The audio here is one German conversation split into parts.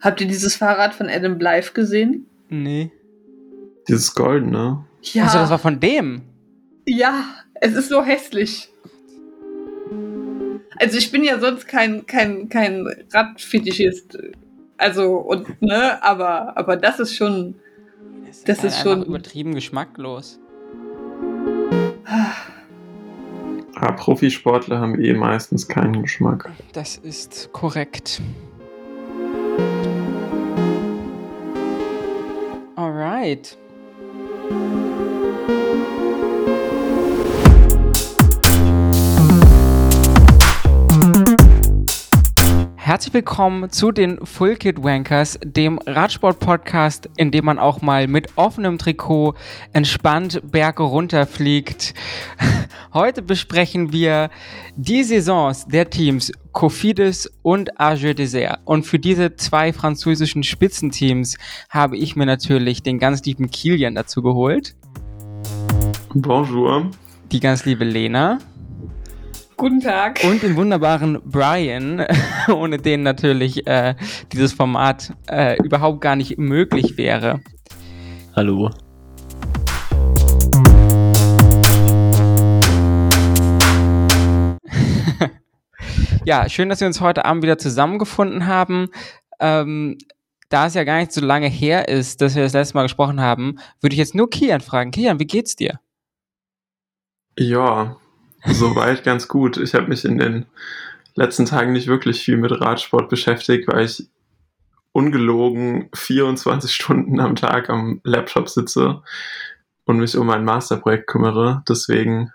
Habt ihr dieses Fahrrad von Adam Blythe gesehen? Nee. Dieses Goldene. Ja. Also das war von dem. Ja, es ist so hässlich. Also ich bin ja sonst kein, kein, kein Radfetischist. Also, und, ne, aber, aber das ist schon. Das halt ist schon- einfach übertrieben geschmacklos. Ah, Profisportler haben eh meistens keinen Geschmack. Das ist korrekt. Alright. Herzlich willkommen zu den Full Kid Wankers, dem Radsport-Podcast, in dem man auch mal mit offenem Trikot entspannt Berge runterfliegt. Heute besprechen wir die Saisons der Teams Cofidis und Argeux Dessert. Und für diese zwei französischen Spitzenteams habe ich mir natürlich den ganz lieben Kilian dazu geholt, Bonjour. die ganz liebe Lena Guten Tag. und den wunderbaren Brian, ohne den natürlich äh, dieses Format äh, überhaupt gar nicht möglich wäre. Hallo. Ja, schön, dass wir uns heute Abend wieder zusammengefunden haben. Ähm, da es ja gar nicht so lange her ist, dass wir das letzte Mal gesprochen haben, würde ich jetzt nur Kian fragen. Kian, wie geht's dir? Ja, soweit ganz gut. Ich habe mich in den letzten Tagen nicht wirklich viel mit Radsport beschäftigt, weil ich ungelogen 24 Stunden am Tag am Laptop sitze und mich um mein Masterprojekt kümmere. Deswegen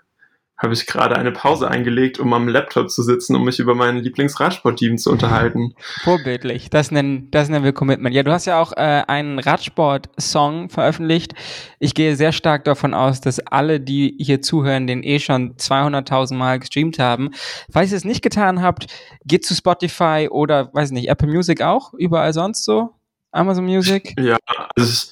habe ich gerade eine Pause eingelegt, um am Laptop zu sitzen, um mich über mein Lieblingsradsportteam zu unterhalten. Vorbildlich. Das nennen, das nennen wir Commitment. Ja, du hast ja auch äh, einen Radsport-Song veröffentlicht. Ich gehe sehr stark davon aus, dass alle, die hier zuhören, den eh schon 200.000 Mal gestreamt haben. Falls ihr es nicht getan habt, geht zu Spotify oder, weiß nicht, Apple Music auch, überall sonst so, Amazon Music. Ja, also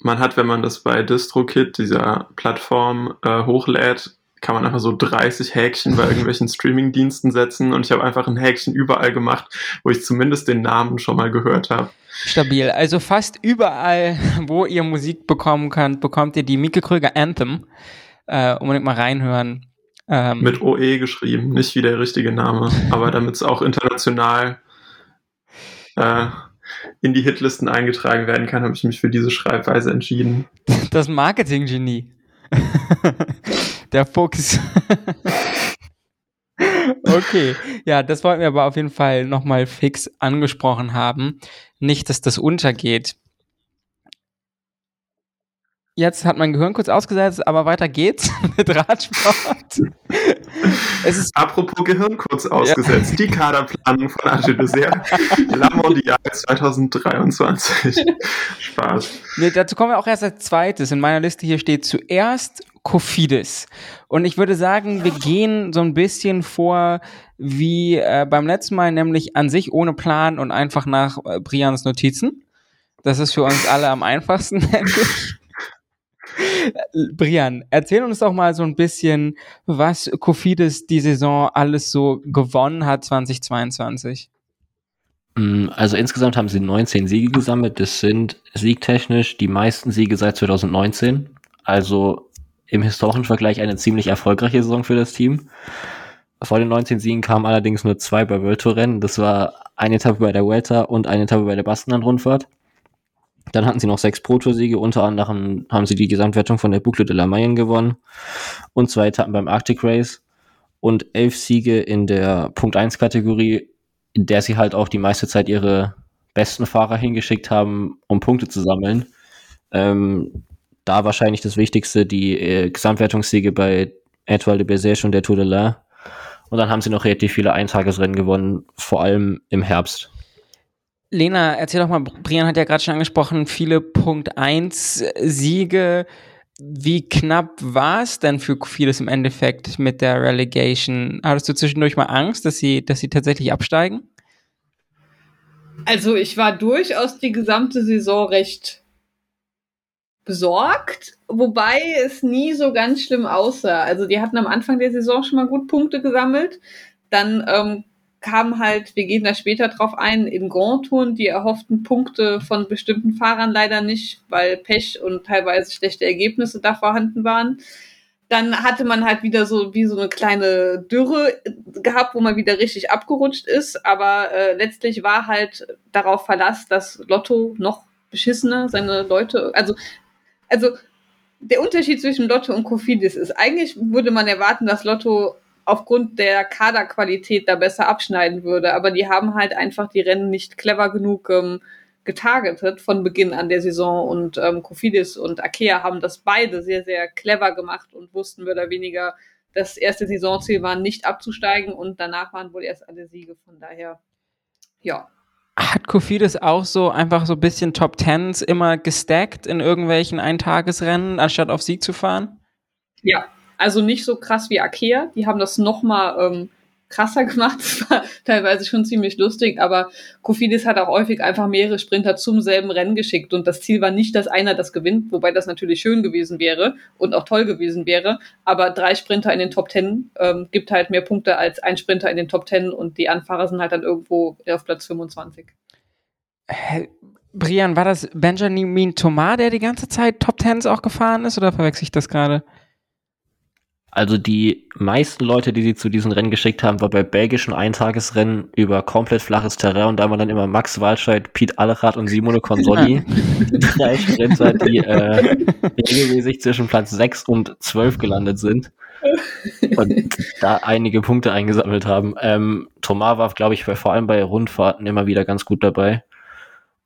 man hat, wenn man das bei DistroKit, dieser Plattform, äh, hochlädt, kann man einfach so 30 Häkchen bei irgendwelchen Streamingdiensten setzen und ich habe einfach ein Häkchen überall gemacht, wo ich zumindest den Namen schon mal gehört habe. Stabil. Also fast überall, wo ihr Musik bekommen könnt, bekommt ihr die Mieke Kröger Anthem. Äh, unbedingt mal reinhören. Ähm, Mit OE geschrieben, nicht wie der richtige Name, aber damit es auch international äh, in die Hitlisten eingetragen werden kann, habe ich mich für diese Schreibweise entschieden. Das Marketing-Genie. Der Fuchs. okay, ja, das wollten wir aber auf jeden Fall nochmal fix angesprochen haben. Nicht, dass das untergeht. Jetzt hat mein Gehirn kurz ausgesetzt, aber weiter geht's mit Radsport. Es ist Apropos Gehirn kurz ausgesetzt, die Kaderplanung von Arge Dessert, La Mondiale 2023. Spaß. Nee, dazu kommen wir auch erst als zweites. In meiner Liste hier steht zuerst Kofidis. Und ich würde sagen, wir gehen so ein bisschen vor wie äh, beim letzten Mal, nämlich an sich ohne Plan und einfach nach äh, Brians Notizen. Das ist für uns alle am einfachsten, denke Brian, erzähl uns doch mal so ein bisschen, was Kofidis die Saison alles so gewonnen hat 2022. Mm, Also insgesamt haben sie 19 Siege gesammelt. Das sind siegtechnisch die meisten Siege seit 2019. Also im historischen Vergleich eine ziemlich erfolgreiche Saison für das Team. Vor den 19 Siegen kamen allerdings nur zwei bei World Tour Rennen. Das war eine Etappe bei der Vuelta und eine Etappe bei der Baskenland-Rundfahrt. Dann hatten sie noch sechs Pro Tour Siege. Unter anderem haben sie die Gesamtwertung von der Boucle de la Mayenne gewonnen und zwei Etappen beim Arctic Race und elf Siege in der Punkt 1 Kategorie, in der sie halt auch die meiste Zeit ihre besten Fahrer hingeschickt haben, um Punkte zu sammeln. Ähm, da wahrscheinlich das Wichtigste, die äh, Gesamtwertungssiege bei Etoile de Bézèche und der Tour de l'Ain. Und dann haben sie noch relativ viele Eintagesrennen gewonnen, vor allem im Herbst. Lena, erzähl doch mal, Brian hat ja gerade schon angesprochen, viele Punkt 1 Siege. Wie knapp war es denn für vieles im Endeffekt mit der Relegation? Hattest du zwischendurch mal Angst, dass sie, dass sie tatsächlich absteigen? Also ich war durchaus die gesamte Saison recht besorgt, wobei es nie so ganz schlimm aussah. Also die hatten am Anfang der Saison schon mal gut Punkte gesammelt. dann ähm, kam halt, wir gehen da später drauf ein, in Grand Touren die erhofften Punkte von bestimmten Fahrern leider nicht, weil Pech und teilweise schlechte Ergebnisse da vorhanden waren. Dann hatte man halt wieder so wie so eine kleine Dürre gehabt, wo man wieder richtig abgerutscht ist. Aber äh, letztlich war halt darauf Verlass, dass Lotto noch beschissener seine Leute, also, also der Unterschied zwischen Lotto und Kofidis ist, eigentlich würde man erwarten, dass Lotto aufgrund der Kaderqualität da besser abschneiden würde. Aber die haben halt einfach die Rennen nicht clever genug ähm, getargetet von Beginn an der Saison und ähm, Kofidis und Akea haben das beide sehr, sehr clever gemacht und wussten mehr oder weniger, das erste Saisonziel war nicht abzusteigen und danach waren wohl erst alle Siege. Von daher, ja. Hat Kofidis auch so einfach so ein bisschen Top Tens immer gestackt in irgendwelchen Eintagesrennen, anstatt auf Sieg zu fahren? Ja, also nicht so krass wie Akea. Die haben das noch mal ähm, krasser gemacht. Das war teilweise schon ziemlich lustig, aber Kofidis hat auch häufig einfach mehrere Sprinter zum selben Rennen geschickt und das Ziel war nicht, dass einer das gewinnt, wobei das natürlich schön gewesen wäre und auch toll gewesen wäre, aber drei Sprinter in den Top Ten ähm, gibt halt mehr Punkte als ein Sprinter in den Top Ten und die Anfahrer sind halt dann irgendwo auf Platz 25. Hä? Brian, war das Benjamin Thomas, der die ganze Zeit Top Tens auch gefahren ist oder verwechsel ich das gerade? Also die meisten Leute, die sie zu diesen Rennen geschickt haben, war bei belgischen Eintagesrennen über komplett flaches Terrain und da waren dann immer Max Walscheid, Piet Allerath und Simone Consoli. drei Sprinter, die äh, regelmäßig zwischen Platz 6 und 12 gelandet sind und da einige Punkte eingesammelt haben. Ähm, Thomas war, glaube ich, bei, vor allem bei Rundfahrten immer wieder ganz gut dabei.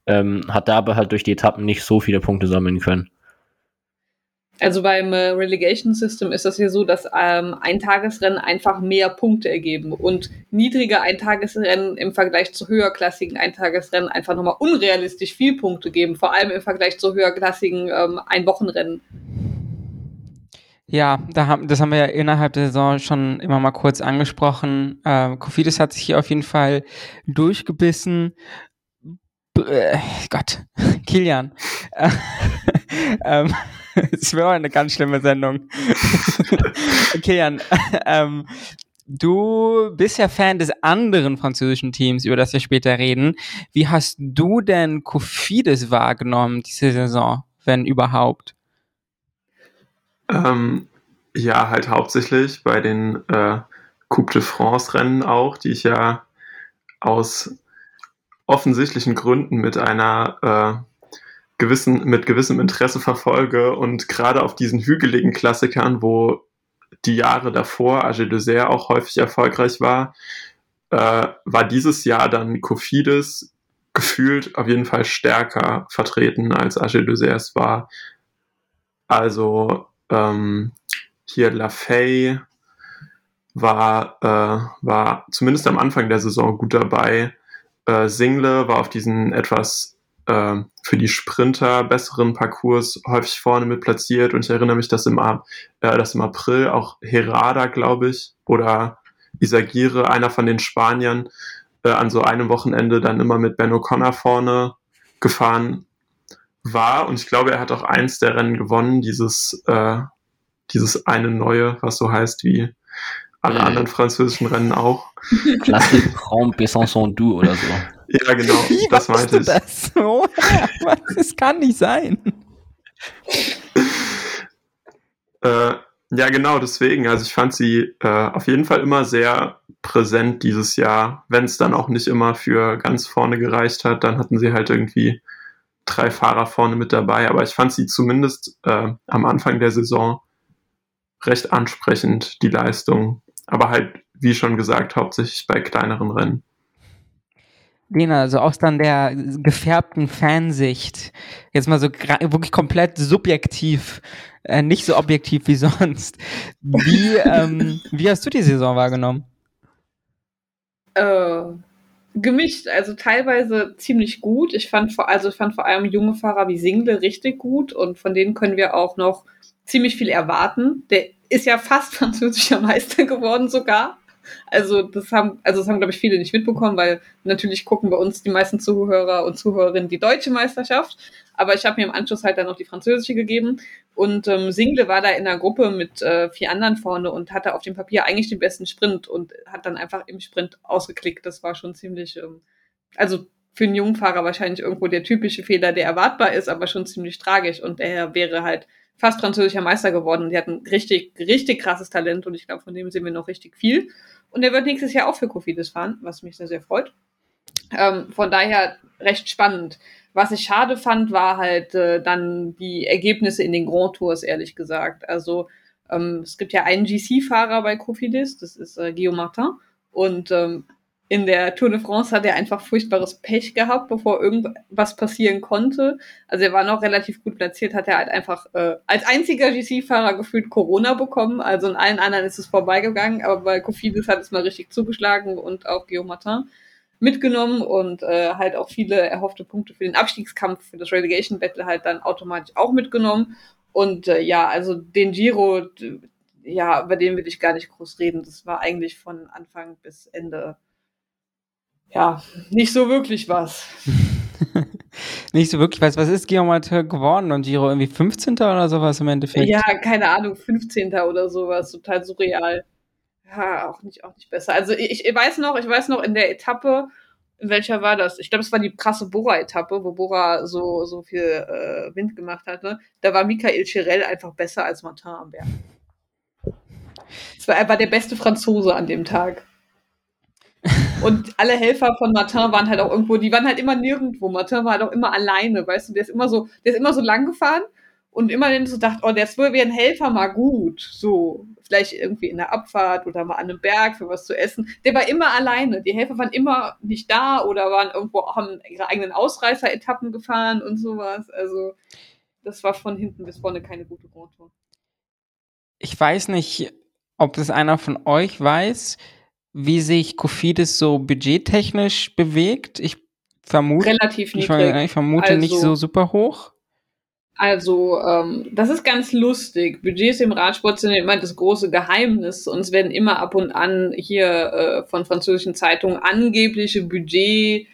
Ähm, hat da aber halt durch die Etappen nicht so viele Punkte sammeln können. Also beim äh, Relegation System ist das ja so, dass ähm, Eintagesrennen einfach mehr Punkte ergeben und niedrige Eintagesrennen im Vergleich zu höherklassigen Eintagesrennen einfach nochmal unrealistisch viel Punkte geben, vor allem im Vergleich zu höherklassigen ähm, Einwochenrennen. Ja, da haben, das haben wir ja innerhalb der Saison schon immer mal kurz angesprochen. Äh, Kofidis hat sich hier auf jeden Fall durchgebissen. B äh, Gott, Kilian. ähm, es wäre eine ganz schlimme Sendung. okay, Jan. Ähm, du bist ja Fan des anderen französischen Teams, über das wir später reden. Wie hast du denn Kofidis wahrgenommen diese Saison, wenn überhaupt? Ähm, ja, halt hauptsächlich bei den äh, Coupe de France Rennen auch, die ich ja aus offensichtlichen Gründen mit einer äh, gewissen, mit gewissem Interesse verfolge und gerade auf diesen hügeligen Klassikern, wo die Jahre davor Age Dessert auch häufig erfolgreich war, äh, war dieses Jahr dann Kofidis gefühlt auf jeden Fall stärker vertreten als Age Dessert es war. Also ähm, hier La Fay war, äh, war zumindest am Anfang der Saison gut dabei. Äh, Single war auf diesen etwas äh, für die Sprinter besseren Parcours häufig vorne mit platziert und ich erinnere mich, dass im, äh, dass im April auch Herada, glaube ich, oder Isagire, einer von den Spaniern, äh, an so einem Wochenende dann immer mit Ben O'Connor vorne gefahren war und ich glaube, er hat auch eins der Rennen gewonnen, dieses, äh, dieses eine neue, was so heißt wie alle anderen französischen Rennen auch. Classique Grand Besançon Du oder so. Ja, genau. Wie, das meinte ich. Das? Oh, das kann nicht sein. äh, ja, genau, deswegen. Also ich fand sie äh, auf jeden Fall immer sehr präsent dieses Jahr. Wenn es dann auch nicht immer für ganz vorne gereicht hat, dann hatten sie halt irgendwie drei Fahrer vorne mit dabei. Aber ich fand sie zumindest äh, am Anfang der Saison recht ansprechend, die Leistung. Aber halt, wie schon gesagt, hauptsächlich bei kleineren Rennen. Lena, also aus dann der gefärbten Fansicht, jetzt mal so wirklich komplett subjektiv, äh, nicht so objektiv wie sonst. Wie, ähm, wie hast du die Saison wahrgenommen? Äh, gemischt, also teilweise ziemlich gut. Ich fand vor, also ich fand vor allem junge Fahrer wie Single richtig gut und von denen können wir auch noch ziemlich viel erwarten. Der ist ja fast französischer Meister geworden sogar. Also das haben, also das haben glaube ich viele nicht mitbekommen, weil natürlich gucken bei uns die meisten Zuhörer und Zuhörerinnen die deutsche Meisterschaft. Aber ich habe mir im Anschluss halt dann noch die französische gegeben. Und ähm, Single war da in einer Gruppe mit äh, vier anderen vorne und hatte auf dem Papier eigentlich den besten Sprint und hat dann einfach im Sprint ausgeklickt. Das war schon ziemlich, ähm, also für einen Jungfahrer wahrscheinlich irgendwo der typische Fehler, der erwartbar ist, aber schon ziemlich tragisch. Und er wäre halt fast französischer Meister geworden. Die hatten richtig, richtig krasses Talent und ich glaube, von dem sehen wir noch richtig viel. Und er wird nächstes Jahr auch für Kofidis fahren, was mich sehr, sehr freut. Ähm, von daher recht spannend. Was ich schade fand, war halt äh, dann die Ergebnisse in den Grand Tours, ehrlich gesagt. Also ähm, es gibt ja einen GC-Fahrer bei Kofidis, das ist äh, Guillaume Martin. Und ähm, in der Tour de France hat er einfach furchtbares Pech gehabt, bevor irgendwas passieren konnte. Also er war noch relativ gut platziert, hat er halt einfach äh, als einziger GC-Fahrer gefühlt Corona bekommen. Also in allen anderen ist es vorbeigegangen, aber bei Kofidis hat es mal richtig zugeschlagen und auch Guillaume Martin mitgenommen und äh, halt auch viele erhoffte Punkte für den Abstiegskampf, für das Relegation Battle halt dann automatisch auch mitgenommen. Und äh, ja, also den Giro, ja, über den will ich gar nicht groß reden. Das war eigentlich von Anfang bis Ende ja, nicht so wirklich was. nicht so wirklich was. Was ist Guillaume Martin geworden und Giro? Irgendwie 15. oder sowas im Endeffekt? Ja, keine Ahnung, 15. oder sowas. Total surreal. Ja, auch nicht, auch nicht besser. Also ich, ich weiß noch, ich weiß noch in der Etappe, in welcher war das? Ich glaube, es war die krasse Bora-Etappe, wo Bora so, so viel äh, Wind gemacht hatte. Da war Michael Chirel einfach besser als Martin am Berg. Das war, er war der beste Franzose an dem Tag. Und alle Helfer von Martin waren halt auch irgendwo, die waren halt immer nirgendwo. Martin war halt auch immer alleine, weißt du, der ist immer so, der ist immer so lang gefahren und immer du so dachte, oh, das wäre ein Helfer mal gut, so, vielleicht irgendwie in der Abfahrt oder mal an einem Berg für was zu essen. Der war immer alleine. Die Helfer waren immer nicht da oder waren irgendwo, haben ihre eigenen Ausreißer-Etappen gefahren und sowas. Also, das war von hinten bis vorne keine gute Grand Tour. Ich weiß nicht, ob das einer von euch weiß wie sich Kofidis so budgettechnisch bewegt. Ich vermute, relativ niedrig. Ich, ich vermute also, nicht so super hoch. Also, ähm, das ist ganz lustig. Budgets im Radsport sind immer das große Geheimnis und es werden immer ab und an hier äh, von französischen Zeitungen angebliche Budget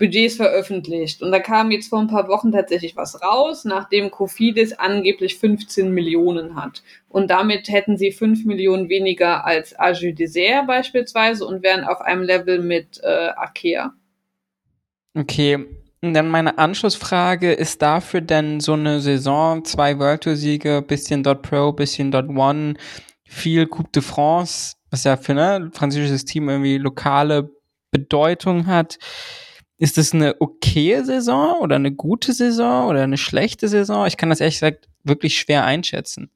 Budgets veröffentlicht. Und da kam jetzt vor ein paar Wochen tatsächlich was raus, nachdem Cofidis angeblich 15 Millionen hat. Und damit hätten sie 5 Millionen weniger als Aju Dessert beispielsweise und wären auf einem Level mit äh, Akea. Okay. Und dann meine Anschlussfrage, ist dafür denn so eine Saison, zwei World Tour Siege, bisschen Dot Pro, bisschen Dot One, viel Coupe de France, was ja für ein ne, französisches Team irgendwie lokale Bedeutung hat, ist das eine okaye Saison oder eine gute Saison oder eine schlechte Saison? Ich kann das ehrlich gesagt wirklich schwer einschätzen.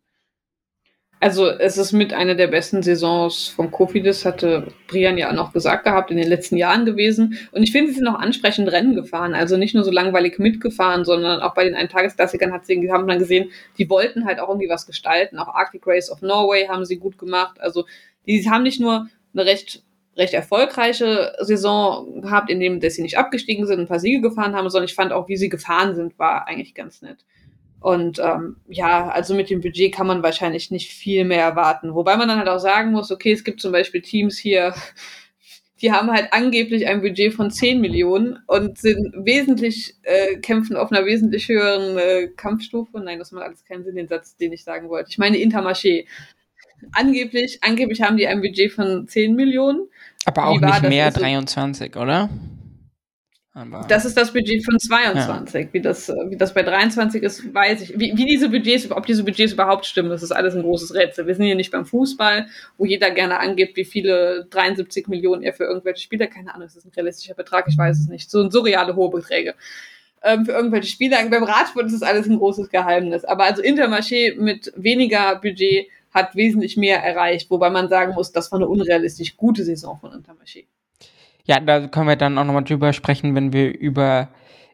Also es ist mit einer der besten Saisons von Kofidis, hatte Brian ja noch gesagt gehabt, in den letzten Jahren gewesen. Und ich finde, sie sind auch ansprechend Rennen gefahren. Also nicht nur so langweilig mitgefahren, sondern auch bei den Eintagesklassikern hat sie, haben dann gesehen, die wollten halt auch irgendwie was gestalten. Auch Arctic Race of Norway haben sie gut gemacht. Also die haben nicht nur eine recht recht erfolgreiche Saison gehabt, in dem dass sie nicht abgestiegen sind, ein paar Siege gefahren haben, sondern ich fand auch, wie sie gefahren sind, war eigentlich ganz nett. Und ähm, ja, also mit dem Budget kann man wahrscheinlich nicht viel mehr erwarten. Wobei man dann halt auch sagen muss, okay, es gibt zum Beispiel Teams hier, die haben halt angeblich ein Budget von 10 Millionen und sind wesentlich, äh, kämpfen auf einer wesentlich höheren äh, Kampfstufe. Nein, das macht alles keinen Sinn, den Satz, den ich sagen wollte. Ich meine Intermarché. Angeblich, angeblich haben die ein Budget von 10 Millionen aber auch nicht mehr 23, oder? Aber das ist das Budget von 22. Ja. Wie, das, wie das bei 23 ist, weiß ich. Wie, wie diese Budgets, ob diese Budgets überhaupt stimmen, das ist alles ein großes Rätsel. Wir sind hier nicht beim Fußball, wo jeder gerne angibt, wie viele 73 Millionen er für irgendwelche Spieler, keine Ahnung, das ist ein realistischer Betrag, ich weiß es nicht. So surreale hohe Beträge. Ähm, für irgendwelche Spieler. Beim Radsport ist das alles ein großes Geheimnis. Aber also Intermarché mit weniger Budget hat wesentlich mehr erreicht, wobei man sagen muss, das war eine unrealistisch gute Saison von Intermarché. Ja, da können wir dann auch nochmal drüber sprechen, wenn wir über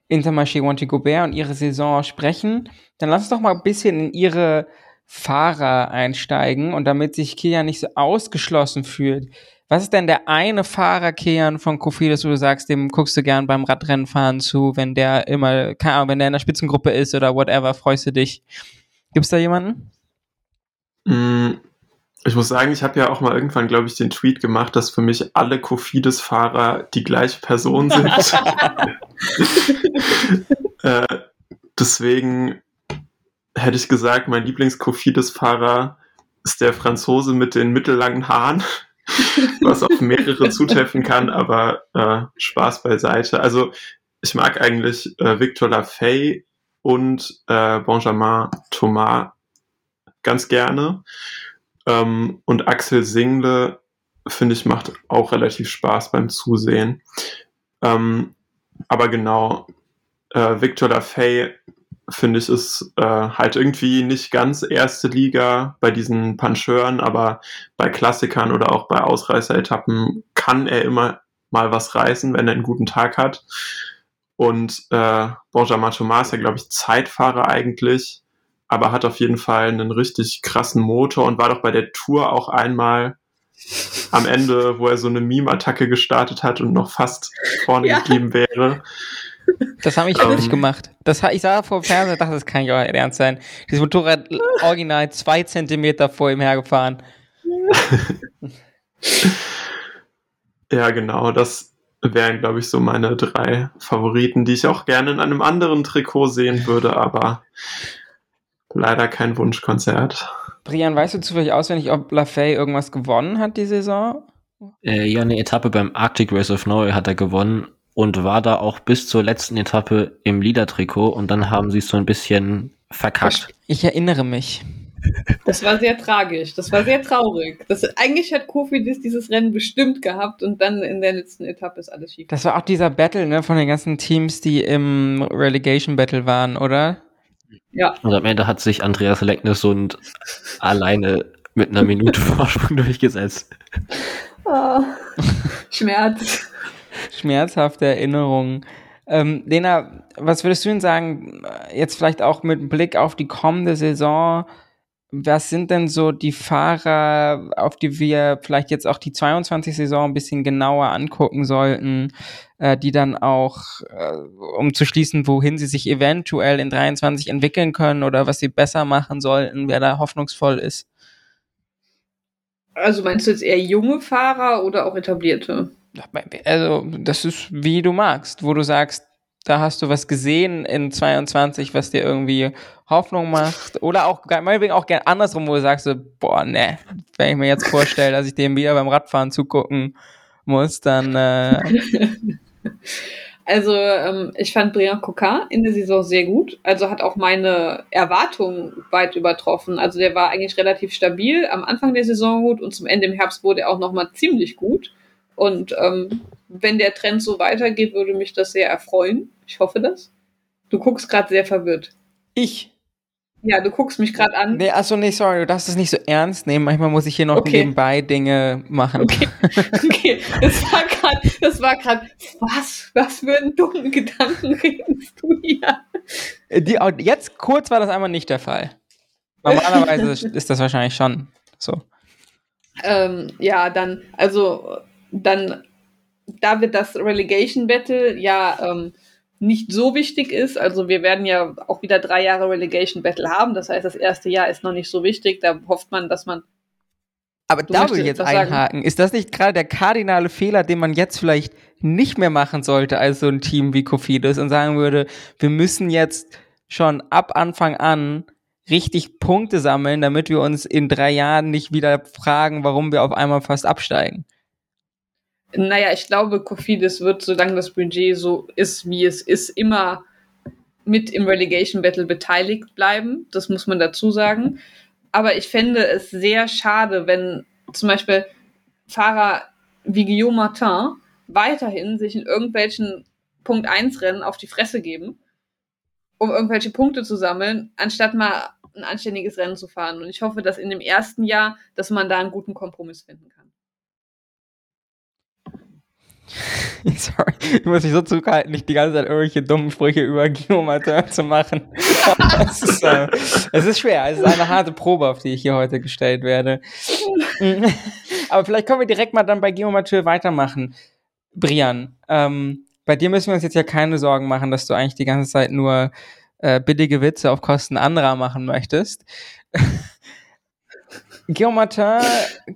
Intermarché Wanty Gobert und ihre Saison sprechen. Dann lass uns doch mal ein bisschen in ihre Fahrer einsteigen und damit sich Kian nicht so ausgeschlossen fühlt. Was ist denn der eine Fahrer, Kian, von Kofidis, wo du sagst, dem guckst du gern beim Radrennenfahren zu, wenn der immer, keine Ahnung, wenn der in der Spitzengruppe ist oder whatever, freust du dich? Gibt's da jemanden? Mm, Ich muss sagen, ich habe ja auch mal irgendwann, glaube ich, den Tweet gemacht, dass für mich alle Kofidis-Fahrer die gleiche Person sind. äh, deswegen hätte ich gesagt, mein Lieblings-Kofidis-Fahrer ist der Franzose mit den mittellangen Haaren, was auf mehrere zutreffen kann, aber äh, Spaß beiseite. Also ich mag eigentlich äh, Victor Lafay und äh, Benjamin Thomas ganz gerne. Ähm, und Axel Single, finde ich, macht auch relativ Spaß beim Zusehen. Ähm, aber genau, äh, Victor Lafay, finde ich, ist äh, halt irgendwie nicht ganz erste Liga bei diesen Puncheuren, aber bei Klassikern oder auch bei Ausreißer-Etappen kann er immer mal was reißen, wenn er einen guten Tag hat. Und äh, Thomas ist ja, glaube ich, Zeitfahrer eigentlich aber hat auf jeden Fall einen richtig krassen Motor und war doch bei der Tour auch einmal am Ende, wo er so eine Meme-Attacke gestartet hat und noch fast vorne ja. geblieben wäre. Das habe ich ähm, wirklich gemacht. Das, ich sah vor dem Fernseher, dachte, das kann ja ernst sein. Dieses Motorrad original zwei Zentimeter vor ihm hergefahren. ja, genau. Das wären, glaube ich, so meine drei Favoriten, die ich auch gerne in einem anderen Trikot sehen würde, aber leider kein Wunschkonzert. Brian, weißt du zufällig auswendig, ob Lafay irgendwas gewonnen hat die Saison? Äh, ja, eine Etappe beim Arctic Race of Norway hat er gewonnen und war da auch bis zur letzten Etappe im Leader-Trikot und dann haben sie es so ein bisschen verkackt. Ich erinnere mich. Das war sehr tragisch. Das war sehr traurig. Das, eigentlich hat Kofidis dieses Rennen bestimmt gehabt und dann in der letzten Etappe ist alles schief. Das war auch dieser Battle ne, von den ganzen Teams, die im Relegation Battle waren, oder? Ja. Und am Ende hat sich Andreas Lecknes und alleine mit einer Minute Vorsprung durchgesetzt. Oh, Schmerz. Schmerzhafte Erinnerungen. Ähm, Lena, was würdest du denn sagen, jetzt vielleicht auch mit Blick auf die kommende Saison, was sind denn so die Fahrer, auf die wir vielleicht jetzt auch die 22 Saison ein bisschen genauer angucken sollten, äh, die dann auch, äh, um zu schließen, wohin sie sich eventuell in 23 entwickeln können oder was sie besser machen sollten, wer da hoffnungsvoll ist? Also meinst du jetzt eher junge Fahrer oder auch etablierte? Also, das ist wie du magst, wo du sagst, da hast du was gesehen in 22, was dir irgendwie Hoffnung macht. Oder auch, meinetwegen auch gern andersrum, wo du sagst, so, boah, ne, wenn ich mir jetzt vorstelle, dass ich dem wieder beim Radfahren zugucken muss, dann. Äh also, ähm, ich fand Brian Coquin in der Saison sehr gut. Also hat auch meine Erwartungen weit übertroffen. Also der war eigentlich relativ stabil am Anfang der Saison gut und zum Ende im Herbst wurde er auch nochmal ziemlich gut. Und ähm, wenn der Trend so weitergeht, würde mich das sehr erfreuen. Ich hoffe das. Du guckst gerade sehr verwirrt. Ich? Ja, du guckst mich gerade an. Nee, achso, nee, sorry, du darfst es nicht so ernst nehmen. Manchmal muss ich hier noch okay. nebenbei Dinge machen. Okay, okay. Das war gerade, das war gerade, was, was für einen dummen Gedanken redest du hier? Die, jetzt kurz war das einmal nicht der Fall. Normalerweise ist das wahrscheinlich schon so. Ähm, ja, dann, also, dann, da wird das Relegation Battle ja ähm, nicht so wichtig ist. Also wir werden ja auch wieder drei Jahre Relegation Battle haben. Das heißt, das erste Jahr ist noch nicht so wichtig. Da hofft man, dass man. Aber da will ich jetzt einhaken. Sagen. Ist das nicht gerade der kardinale Fehler, den man jetzt vielleicht nicht mehr machen sollte als so ein Team wie Kofidis und sagen würde, wir müssen jetzt schon ab Anfang an richtig Punkte sammeln, damit wir uns in drei Jahren nicht wieder fragen, warum wir auf einmal fast absteigen? Naja, ich glaube, Kofidis wird, solange das Budget so ist, wie es ist, immer mit im Relegation Battle beteiligt bleiben. Das muss man dazu sagen. Aber ich fände es sehr schade, wenn zum Beispiel Fahrer wie Guillaume Martin weiterhin sich in irgendwelchen Punkt 1 Rennen auf die Fresse geben, um irgendwelche Punkte zu sammeln, anstatt mal ein anständiges Rennen zu fahren. Und ich hoffe, dass in dem ersten Jahr, dass man da einen guten Kompromiss finden kann. Sorry, ich muss mich so zurückhalten, nicht die ganze Zeit irgendwelche dummen Sprüche über Guillaume zu machen. es, ist, äh, es ist schwer, es ist eine harte Probe, auf die ich hier heute gestellt werde. Aber vielleicht können wir direkt mal dann bei Guillaume weitermachen. Brian, ähm, bei dir müssen wir uns jetzt ja keine Sorgen machen, dass du eigentlich die ganze Zeit nur äh, billige Witze auf Kosten anderer machen möchtest. Guillaume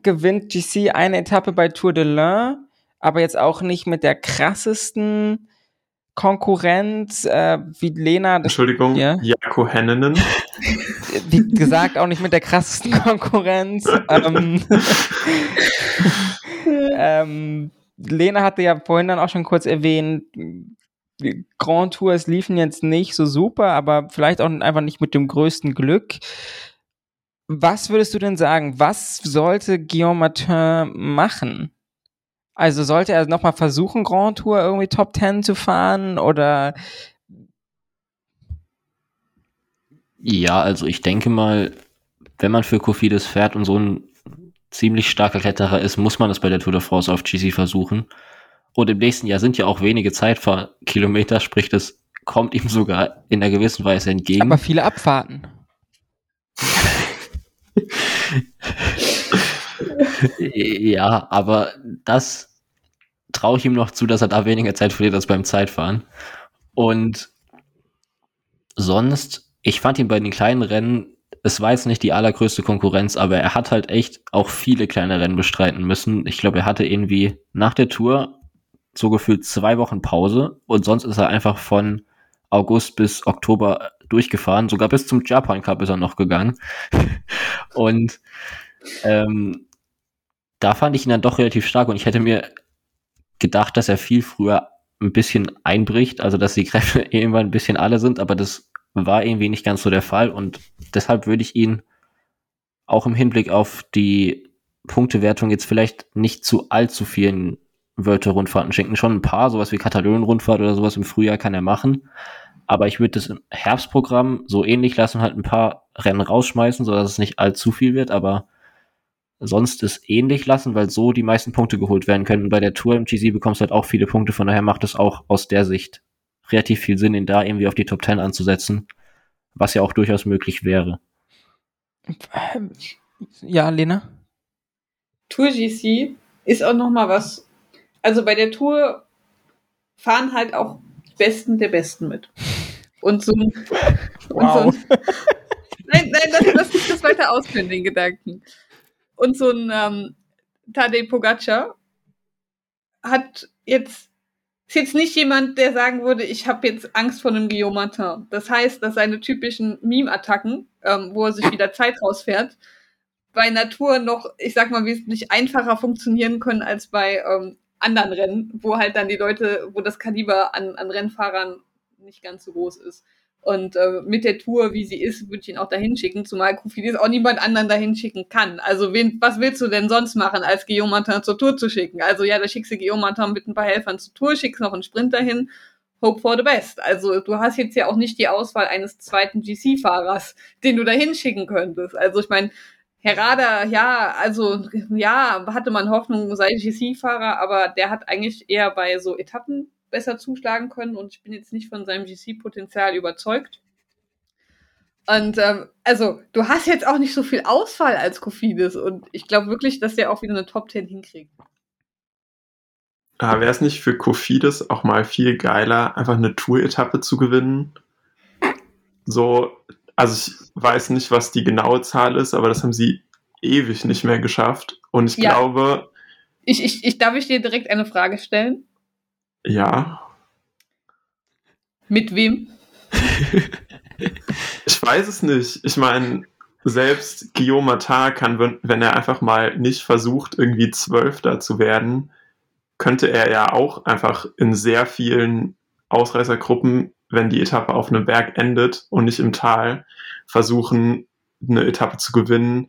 gewinnt GC eine Etappe bei Tour de l'Ain, aber jetzt auch nicht mit der krassesten Konkurrenz, äh, wie Lena. Das, Entschuldigung, Ja? Jako Hennenen. wie gesagt, auch nicht mit der krassesten Konkurrenz. ähm, ähm, Lena hatte ja vorhin dann auch schon kurz erwähnt, Grand Tours liefen jetzt nicht so super, aber vielleicht auch einfach nicht mit dem größten Glück. Was würdest du denn sagen? Was sollte Guillaume Martin machen? Also sollte er nochmal versuchen, Grand Tour irgendwie Top 10 zu fahren oder Ja, also ich denke mal, wenn man für Kofidis fährt und so ein ziemlich starker Kletterer ist, muss man es bei der Tour de France auf GC versuchen. Und im nächsten Jahr sind ja auch wenige Zeitfahrkilometer, sprich, das kommt ihm sogar in einer gewissen Weise entgegen. aber viele Abfahrten? Ja, aber das traue ich ihm noch zu, dass er da weniger Zeit verliert als beim Zeitfahren. Und sonst, ich fand ihn bei den kleinen Rennen, es war jetzt nicht die allergrößte Konkurrenz, aber er hat halt echt auch viele kleine Rennen bestreiten müssen. Ich glaube, er hatte irgendwie nach der Tour so gefühlt zwei Wochen Pause und sonst ist er einfach von August bis Oktober durchgefahren. Sogar bis zum Japan Cup ist er noch gegangen. und ähm, da fand ich ihn dann doch relativ stark und ich hätte mir gedacht, dass er viel früher ein bisschen einbricht, also dass die Kräfte irgendwann ein bisschen alle sind, aber das war irgendwie nicht ganz so der Fall und deshalb würde ich ihn auch im Hinblick auf die Punktewertung jetzt vielleicht nicht zu allzu vielen Wörter-Rundfahrten schenken. Schon ein paar, sowas wie Katalonien-Rundfahrt oder sowas im Frühjahr kann er machen. Aber ich würde das im Herbstprogramm so ähnlich lassen, halt ein paar Rennen rausschmeißen, sodass es nicht allzu viel wird, aber sonst es ähnlich lassen, weil so die meisten Punkte geholt werden können. Und bei der Tour im GC bekommst du halt auch viele Punkte, von daher macht es auch aus der Sicht relativ viel Sinn, ihn da irgendwie auf die Top 10 anzusetzen, was ja auch durchaus möglich wäre. Ja, Lena? Tour GC ist auch noch mal was. Also bei der Tour fahren halt auch die Besten der Besten mit. Und so ein, und so ein Nein, nein, lass, lass mich das weiter ausführen, den Gedanken. Und so ein ähm, Tadej Pogacar hat jetzt ist jetzt nicht jemand, der sagen würde, ich habe jetzt Angst vor einem Guillaume Martin. Das heißt, dass seine typischen Meme-Attacken, ähm, wo er sich wieder Zeit rausfährt, bei Natur noch, ich sag mal, wesentlich einfacher funktionieren können als bei ähm, anderen Rennen, wo halt dann die Leute, wo das Kaliber an, an Rennfahrern nicht ganz so groß ist. Und äh, mit der Tour, wie sie ist, würde ich ihn auch dahin schicken, zumal Kofidis auch niemand anderen dahin schicken kann. Also wen, was willst du denn sonst machen, als Guillaume Martin zur Tour zu schicken? Also ja, da schickst du Guillaume Martin mit ein paar Helfern zur Tour, schickst noch einen Sprinter hin, hope for the best. Also du hast jetzt ja auch nicht die Auswahl eines zweiten GC-Fahrers, den du dahin schicken könntest. Also ich meine, Herrada, ja, also ja, hatte man Hoffnung, sei GC-Fahrer, aber der hat eigentlich eher bei so Etappen besser zuschlagen können und ich bin jetzt nicht von seinem GC-Potenzial überzeugt. Und ähm, also, du hast jetzt auch nicht so viel Auswahl als Kofidis und ich glaube wirklich, dass der auch wieder eine Top 10 hinkriegt. Wäre es nicht für Kofidis auch mal viel geiler, einfach eine Tour-Etappe zu gewinnen? So, also ich weiß nicht, was die genaue Zahl ist, aber das haben sie ewig nicht mehr geschafft. Und ich Ja. glaube, Ich, ich, ich darf ich dir direkt eine Frage stellen? Ja, Mit wem? ich weiß es nicht. Ich meine, selbst Guillaume Martin kann, wenn, wenn er einfach mal nicht versucht, irgendwie Zwölfter zu werden, könnte er ja auch einfach in sehr vielen Ausreißergruppen, wenn die Etappe auf einem Berg endet und nicht im Tal, versuchen, eine Etappe zu gewinnen.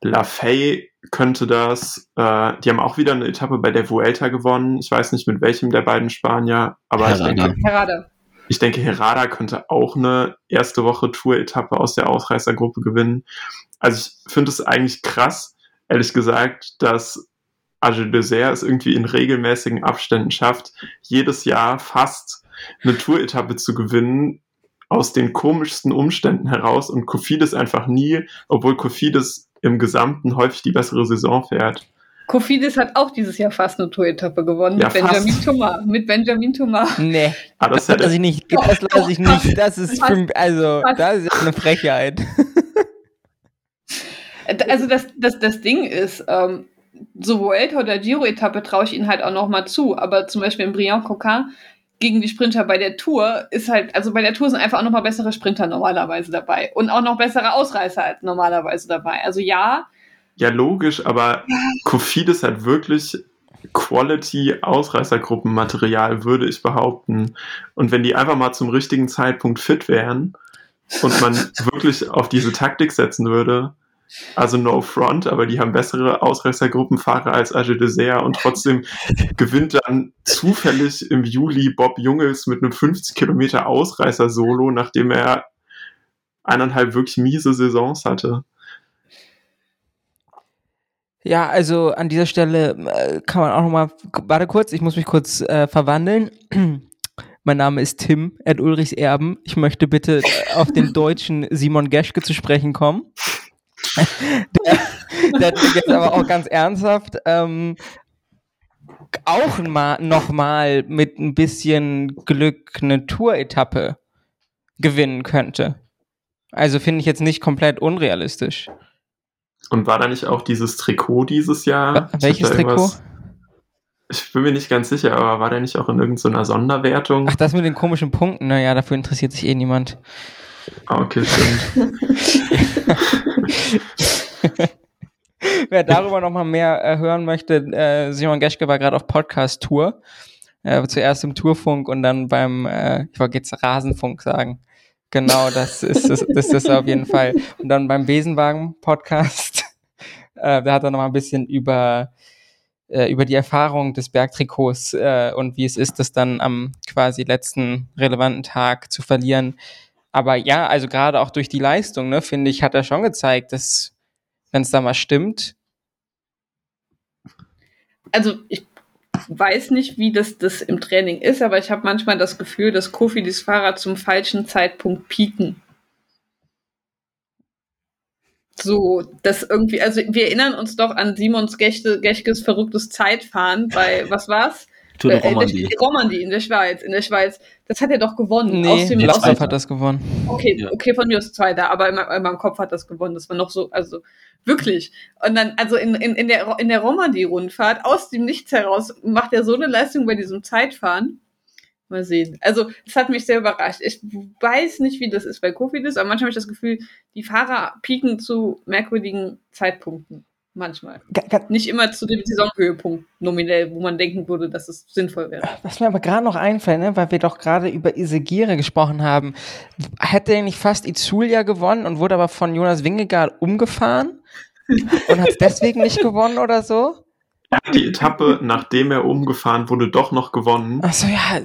Lafay könnte das. Äh, die haben auch wieder eine Etappe bei der Vuelta gewonnen. Ich weiß nicht mit welchem der beiden Spanier, aber ich Herrada. denke, Herrada. ich denke, Herrada könnte auch eine erste Woche Tour-Etappe aus der Ausreißergruppe gewinnen. Also ich finde es eigentlich krass, ehrlich gesagt, dass Agile Dessert es irgendwie in regelmäßigen Abständen schafft, jedes Jahr fast eine Tour-Etappe zu gewinnen, aus den komischsten Umständen heraus und Kofidis einfach nie, obwohl Kofidis im Gesamten häufig die bessere Saison fährt. Kofidis hat auch dieses Jahr fast eine Tour-Etappe gewonnen Ja, mit Benjamin. Thomas. Mit Benjamin Thomas. Nee, Aber das das lasse ich nicht. Doch, Das lasse ich nicht. Das ist für, also, das ist eine Frechheit. Also das, das, das Ding ist, ähm, so Vuelta oder Giro-Etappe traue ich ihnen halt auch noch mal zu, aber zum Beispiel in Briand-Coquin gegen die Sprinter bei der Tour ist halt, also bei der Tour sind einfach auch noch mal bessere Sprinter normalerweise dabei und auch noch bessere Ausreißer halt normalerweise dabei. Also ja. Ja, logisch, aber ja. Kofidis hat wirklich Quality-Ausreißergruppenmaterial, würde ich behaupten. Und wenn die einfach mal zum richtigen Zeitpunkt fit wären und man wirklich auf diese Taktik setzen würde, also no front, aber die haben bessere Ausreißergruppenfahrer als Age Dessert und trotzdem gewinnt dann zufällig im Juli Bob Jungels mit einem 50 Kilometer Ausreißer-Solo, nachdem er eineinhalb wirklich miese Saisons hatte. Ja, also an dieser Stelle äh, kann man auch nochmal, warte kurz, ich muss mich kurz äh, verwandeln. mein Name ist Tim, Ed Ulrichs Erben. Ich möchte bitte auf den deutschen Simon Geschke zu sprechen kommen der, der jetzt aber auch ganz ernsthaft ähm, auch mal nochmal mit ein bisschen Glück eine Tour-Etappe gewinnen könnte. Also finde ich jetzt nicht komplett unrealistisch. Und war da nicht auch dieses Trikot dieses Jahr? Welches Trikot? Ich bin mir nicht ganz sicher, aber war der nicht auch in irgendeiner Sonderwertung? Ach, das mit den komischen Punkten, naja, dafür interessiert sich eh niemand. Ah, okay, stimmt. Wer darüber noch mal mehr äh, hören möchte, äh, Simon Geschke war gerade auf Podcast-Tour. Äh, zuerst im Tourfunk und dann beim, äh, ich wollte jetzt Rasenfunk sagen. Genau, das ist das, das ist auf jeden Fall. Und dann beim Besenwagen-Podcast, äh, da hat er noch mal ein bisschen über äh, über die Erfahrung des Bergtrikots und wie es ist, das dann am quasi letzten relevanten Tag zu verlieren. Aber ja, also gerade auch durch die Leistung, ne, finde ich, hat er schon gezeigt, dass, wenn es da mal stimmt. Also ich weiß nicht, wie das, das im Training ist, aber ich habe manchmal das Gefühl, dass Kofi das Fahrrad zum falschen Zeitpunkt pieken. So, das irgendwie, also wir erinnern uns doch an Simons Gechkes verrücktes Zeitfahren bei, was war's? Tour de Romandie. Äh, Romandie in der Schweiz, in der Schweiz. Das hat er doch gewonnen. Nee, aus dem Laufrad hat das gewonnen. Okay, ja. okay, von mir aus Zweiter, aber in, in, meinem Kopf hat das gewonnen. Das war noch so, also wirklich. Und dann, also in, in, in der, in der Romandie-Rundfahrt, aus dem Nichts heraus, macht er so eine Leistung bei diesem Zeitfahren. Mal sehen. Also, das hat mich sehr überrascht. Ich weiß nicht, wie das ist bei Kofidis, aber manchmal habe ich das Gefühl, die Fahrer pieken zu merkwürdigen Zeitpunkten. Manchmal. Nicht immer zu dem Saisonhöhepunkt nominell, wo man denken würde, dass es sinnvoll wäre. Was mir aber gerade noch einfällt, ne, weil wir doch gerade über Isegire gesprochen haben, hätte er nicht fast Izulia gewonnen und wurde aber von Jonas Wingegaard umgefahren und hat deswegen nicht gewonnen oder so? Er hat die Etappe, nachdem er umgefahren wurde, doch noch gewonnen. Achso, ja,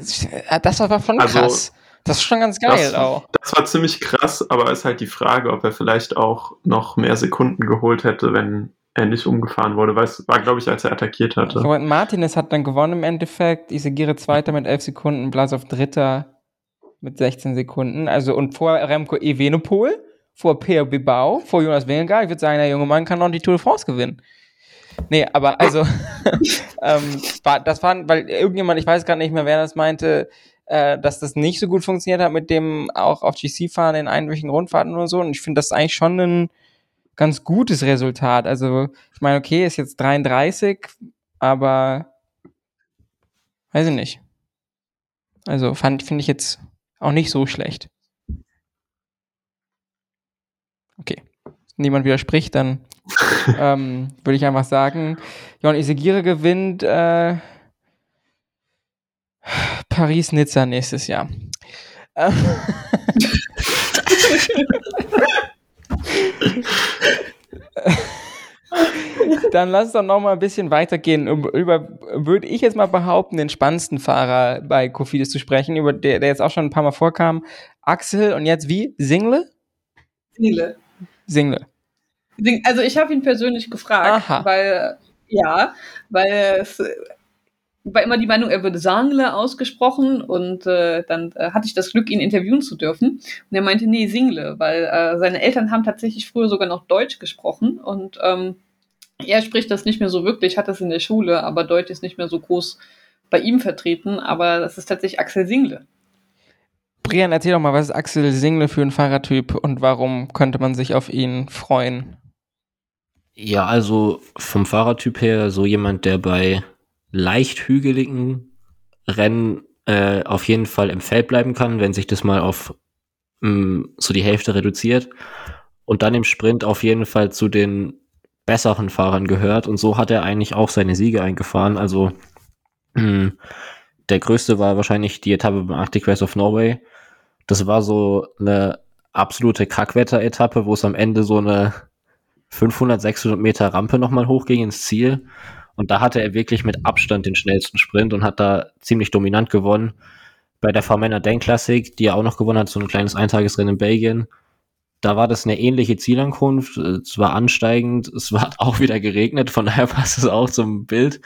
das war schon also, krass. Das ist schon ganz geil das, auch. Das war ziemlich krass, aber ist halt die Frage, ob er vielleicht auch noch mehr Sekunden geholt hätte, wenn er nicht umgefahren wurde, weil es war, glaube ich, als er attackiert hatte. So, Martinez hat dann gewonnen im Endeffekt, Isagire Zweiter mit 11 Sekunden, Blasov Dritter mit 16 Sekunden. Also und vor Remco Evenepoel, vor Peer Bibau, vor Jonas Wingegaard. Ich würde sagen, der junge Mann kann noch die Tour de France gewinnen. Nee, aber also, ähm, war, das war, weil irgendjemand, ich weiß gar nicht mehr, wer das meinte, äh, dass das nicht so gut funktioniert hat mit dem auch auf GC fahren in einwöchigen Rundfahrten oder so. Und ich finde das eigentlich schon ein ganz gutes Resultat. Also, ich meine, okay, ist jetzt 33, aber weiß ich nicht. Also, fand, finde ich jetzt auch nicht so schlecht. Okay. Niemand widerspricht, dann ähm, würde ich einfach sagen, Jon Isegire gewinnt äh, Paris-Nizza nächstes Jahr. Dann lass uns doch noch mal ein bisschen weitergehen. Über, würde ich jetzt mal behaupten, den spannendsten Fahrer bei Kofidis zu sprechen, über der, der jetzt auch schon ein paar Mal vorkam. Axel und jetzt wie? Single? Single. Single. Also ich habe ihn persönlich gefragt, Aha. weil ja, weil es war immer die Meinung, er würde Sangle ausgesprochen und äh, dann äh, hatte ich das Glück, ihn interviewen zu dürfen. Und er meinte, nee, Single, weil äh, seine Eltern haben tatsächlich früher sogar noch Deutsch gesprochen und ähm, er spricht das nicht mehr so wirklich, hat das in der Schule, aber Deutsch ist nicht mehr so groß bei ihm vertreten, aber das ist tatsächlich Axel Single. Brian, erzähl doch mal, was ist Axel Single für ein Fahrertyp und warum könnte man sich auf ihn freuen? Ja, also vom Fahrertyp her so jemand, der bei leicht hügeligen Rennen äh, auf jeden Fall im Feld bleiben kann, wenn sich das mal auf mh, mm, so die Hälfte reduziert. Und dann im Sprint auf jeden Fall zu den besseren Fahrern gehört. Und so hat er eigentlich auch seine Siege eingefahren. Also mm, der größte war wahrscheinlich die Etappe beim Arctic Race of Norway. Das war so eine absolute Kackwetter-Etappe, wo es am Ende so eine 500, 600 Meter Rampe nochmal hochging ins Ziel. Und da hatte er wirklich mit Abstand den schnellsten Sprint und hat da ziemlich dominant gewonnen. Bei der V-Männer Den Classic, die er auch noch gewonnen hat, so ein kleines Eintagesrennen in Belgien, da war das eine ähnliche Zielankunft. Es war ansteigend, es war auch wieder geregnet, von daher passt es auch zum Bild.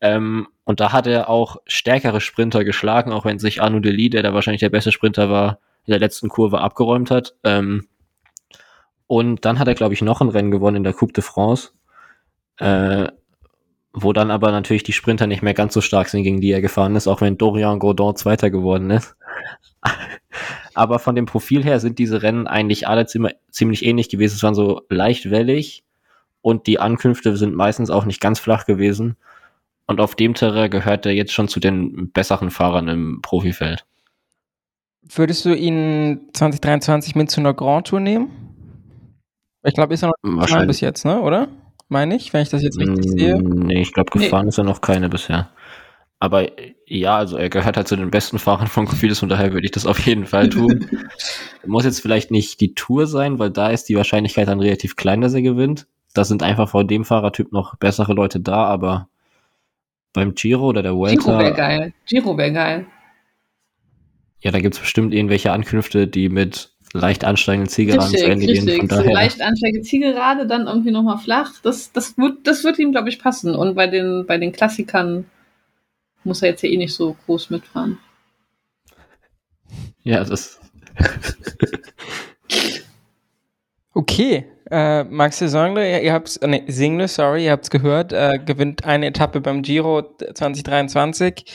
Ähm, und da hat er auch stärkere Sprinter geschlagen, auch wenn sich Arnaud Delis, der da wahrscheinlich der beste Sprinter war, in der letzten Kurve abgeräumt hat. Ähm, und dann hat er, glaube ich, noch ein Rennen gewonnen in der Coupe de France. Äh, wo dann aber natürlich die Sprinter nicht mehr ganz so stark sind, gegen die er gefahren ist, auch wenn Dorian Godon Zweiter geworden ist. aber von dem Profil her sind diese Rennen eigentlich alle ziemlich ähnlich gewesen. Es waren so leicht wellig und die Ankünfte sind meistens auch nicht ganz flach gewesen. Und auf dem Terrain gehört er jetzt schon zu den besseren Fahrern im Profifeld. Würdest du ihn 2023 mit zu einer Grand Tour nehmen? Ich glaube, ist er noch bis jetzt, ne? Oder? Meine ich, wenn ich das jetzt richtig sehe. Mm, nee, ich glaube, gefahren nee. ist er noch keine bisher. Aber ja, also er gehört halt zu den besten Fahrern von Cofidis und daher würde ich das auf jeden Fall tun. Muss jetzt vielleicht nicht die Tour sein, weil da ist die Wahrscheinlichkeit dann relativ klein, dass er gewinnt. Da sind einfach vor dem Fahrertyp noch bessere Leute da, aber beim Giro oder der Vuelta... Giro wäre geil. Giro wäre geil. Ja, da gibt es bestimmt irgendwelche Ankünfte, die mit leicht ansteigende Zielgeraden zu Ende richtig. gehen. Von daher. Leicht ansteigende Zielgerade, dann irgendwie nochmal flach. Das, das, wird, das wird ihm, glaube ich, passen. Und bei den, bei den Klassikern muss er jetzt ja eh nicht so groß mitfahren. Ja, das. okay. Äh, Max Single, ihr habt nee, Single, sorry, ihr habt es gehört, äh, gewinnt eine Etappe beim Giro 2023.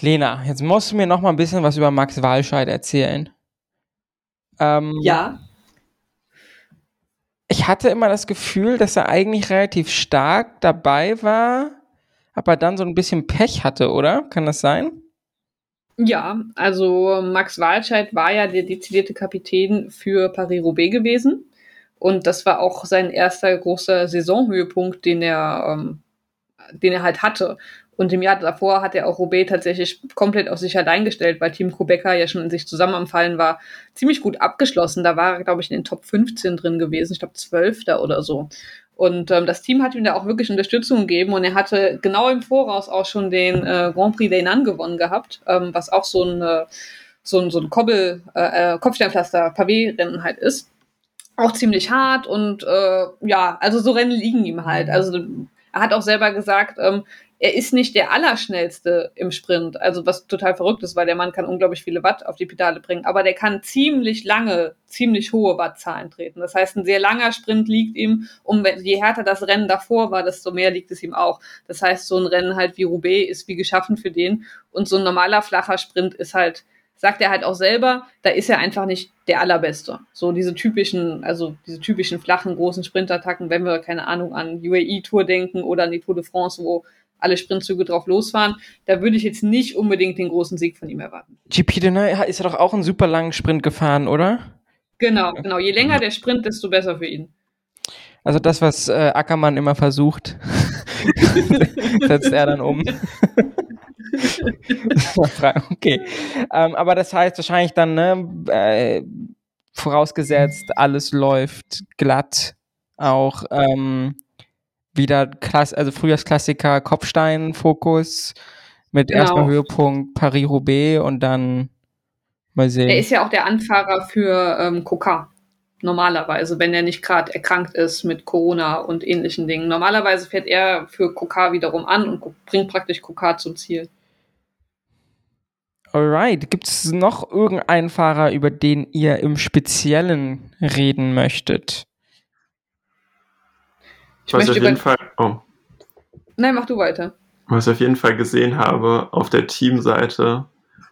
Lena, jetzt musst du mir noch mal ein bisschen was über Max Walscheid erzählen. Ähm, ja. Ich hatte immer das Gefühl, dass er eigentlich relativ stark dabei war, aber dann so ein bisschen Pech hatte, oder? Kann das sein? Ja, also Max Walscheid war ja der dezidierte Kapitän für Paris-Roubaix gewesen. Und das war auch sein erster großer Saisonhöhepunkt, den er, ähm, den er halt hatte. Und im Jahr davor hat er auch Roubaix tatsächlich komplett auf sich allein gestellt, weil Team Kubeka ja schon in sich zusammen am Fallen war, ziemlich gut abgeschlossen. Da war er, glaube ich, in den Top 15 drin gewesen, ich glaube 12. oder so. Und ähm, das Team hat ihm da auch wirklich Unterstützung gegeben und er hatte genau im Voraus auch schon den äh, Grand Prix d'Ainan gewonnen gehabt, ähm, was auch so ein, äh, so ein, so ein Kobbel, äh, äh Kopfsteinpflaster, Pavé-Rennen halt ist. Auch ziemlich hart und äh, ja, also so Rennen liegen ihm halt. Also er hat auch selber gesagt, ähm, er ist nicht der Allerschnellste im Sprint, also was total verrückt ist, weil der Mann kann unglaublich viele Watt auf die Pedale bringen, aber der kann ziemlich lange, ziemlich hohe Wattzahlen treten. Das heißt, ein sehr langer Sprint liegt ihm, um je härter das Rennen davor war, desto mehr liegt es ihm auch. Das heißt, so ein Rennen halt wie Roubaix ist wie geschaffen für den und so ein normaler flacher Sprint ist halt sagt er halt auch selber, da ist er einfach nicht der allerbeste. So diese typischen, also diese typischen flachen großen Sprintattacken, wenn wir keine Ahnung an UAE Tour denken oder an die Tour de France, wo alle Sprintzüge drauf losfahren. Da würde ich jetzt nicht unbedingt den großen Sieg von ihm erwarten. GP Denay ist ja doch auch einen super langen Sprint gefahren, oder? Genau, genau. Je länger der Sprint, desto besser für ihn. Also das, was äh, Ackermann immer versucht, setzt er dann um. okay. Ähm, aber das heißt wahrscheinlich dann, ne, äh, vorausgesetzt, alles läuft glatt, auch ähm, wieder Klass also Frühjahrsklassiker Kopfstein-Fokus mit genau. erstmal Höhepunkt Paris-Roubaix und dann mal sehen. Er ist ja auch der Anfahrer für ähm, Coca. Normalerweise, wenn er nicht gerade erkrankt ist mit Corona und ähnlichen Dingen. Normalerweise fährt er für Coca wiederum an und bringt praktisch Coca zum Ziel. Alright, gibt es noch irgendeinen Fahrer, über den ihr im Speziellen reden möchtet? Ich was auf jeden Fall. Oh. Nein, mach du weiter. Was ich auf jeden Fall gesehen habe, auf der Teamseite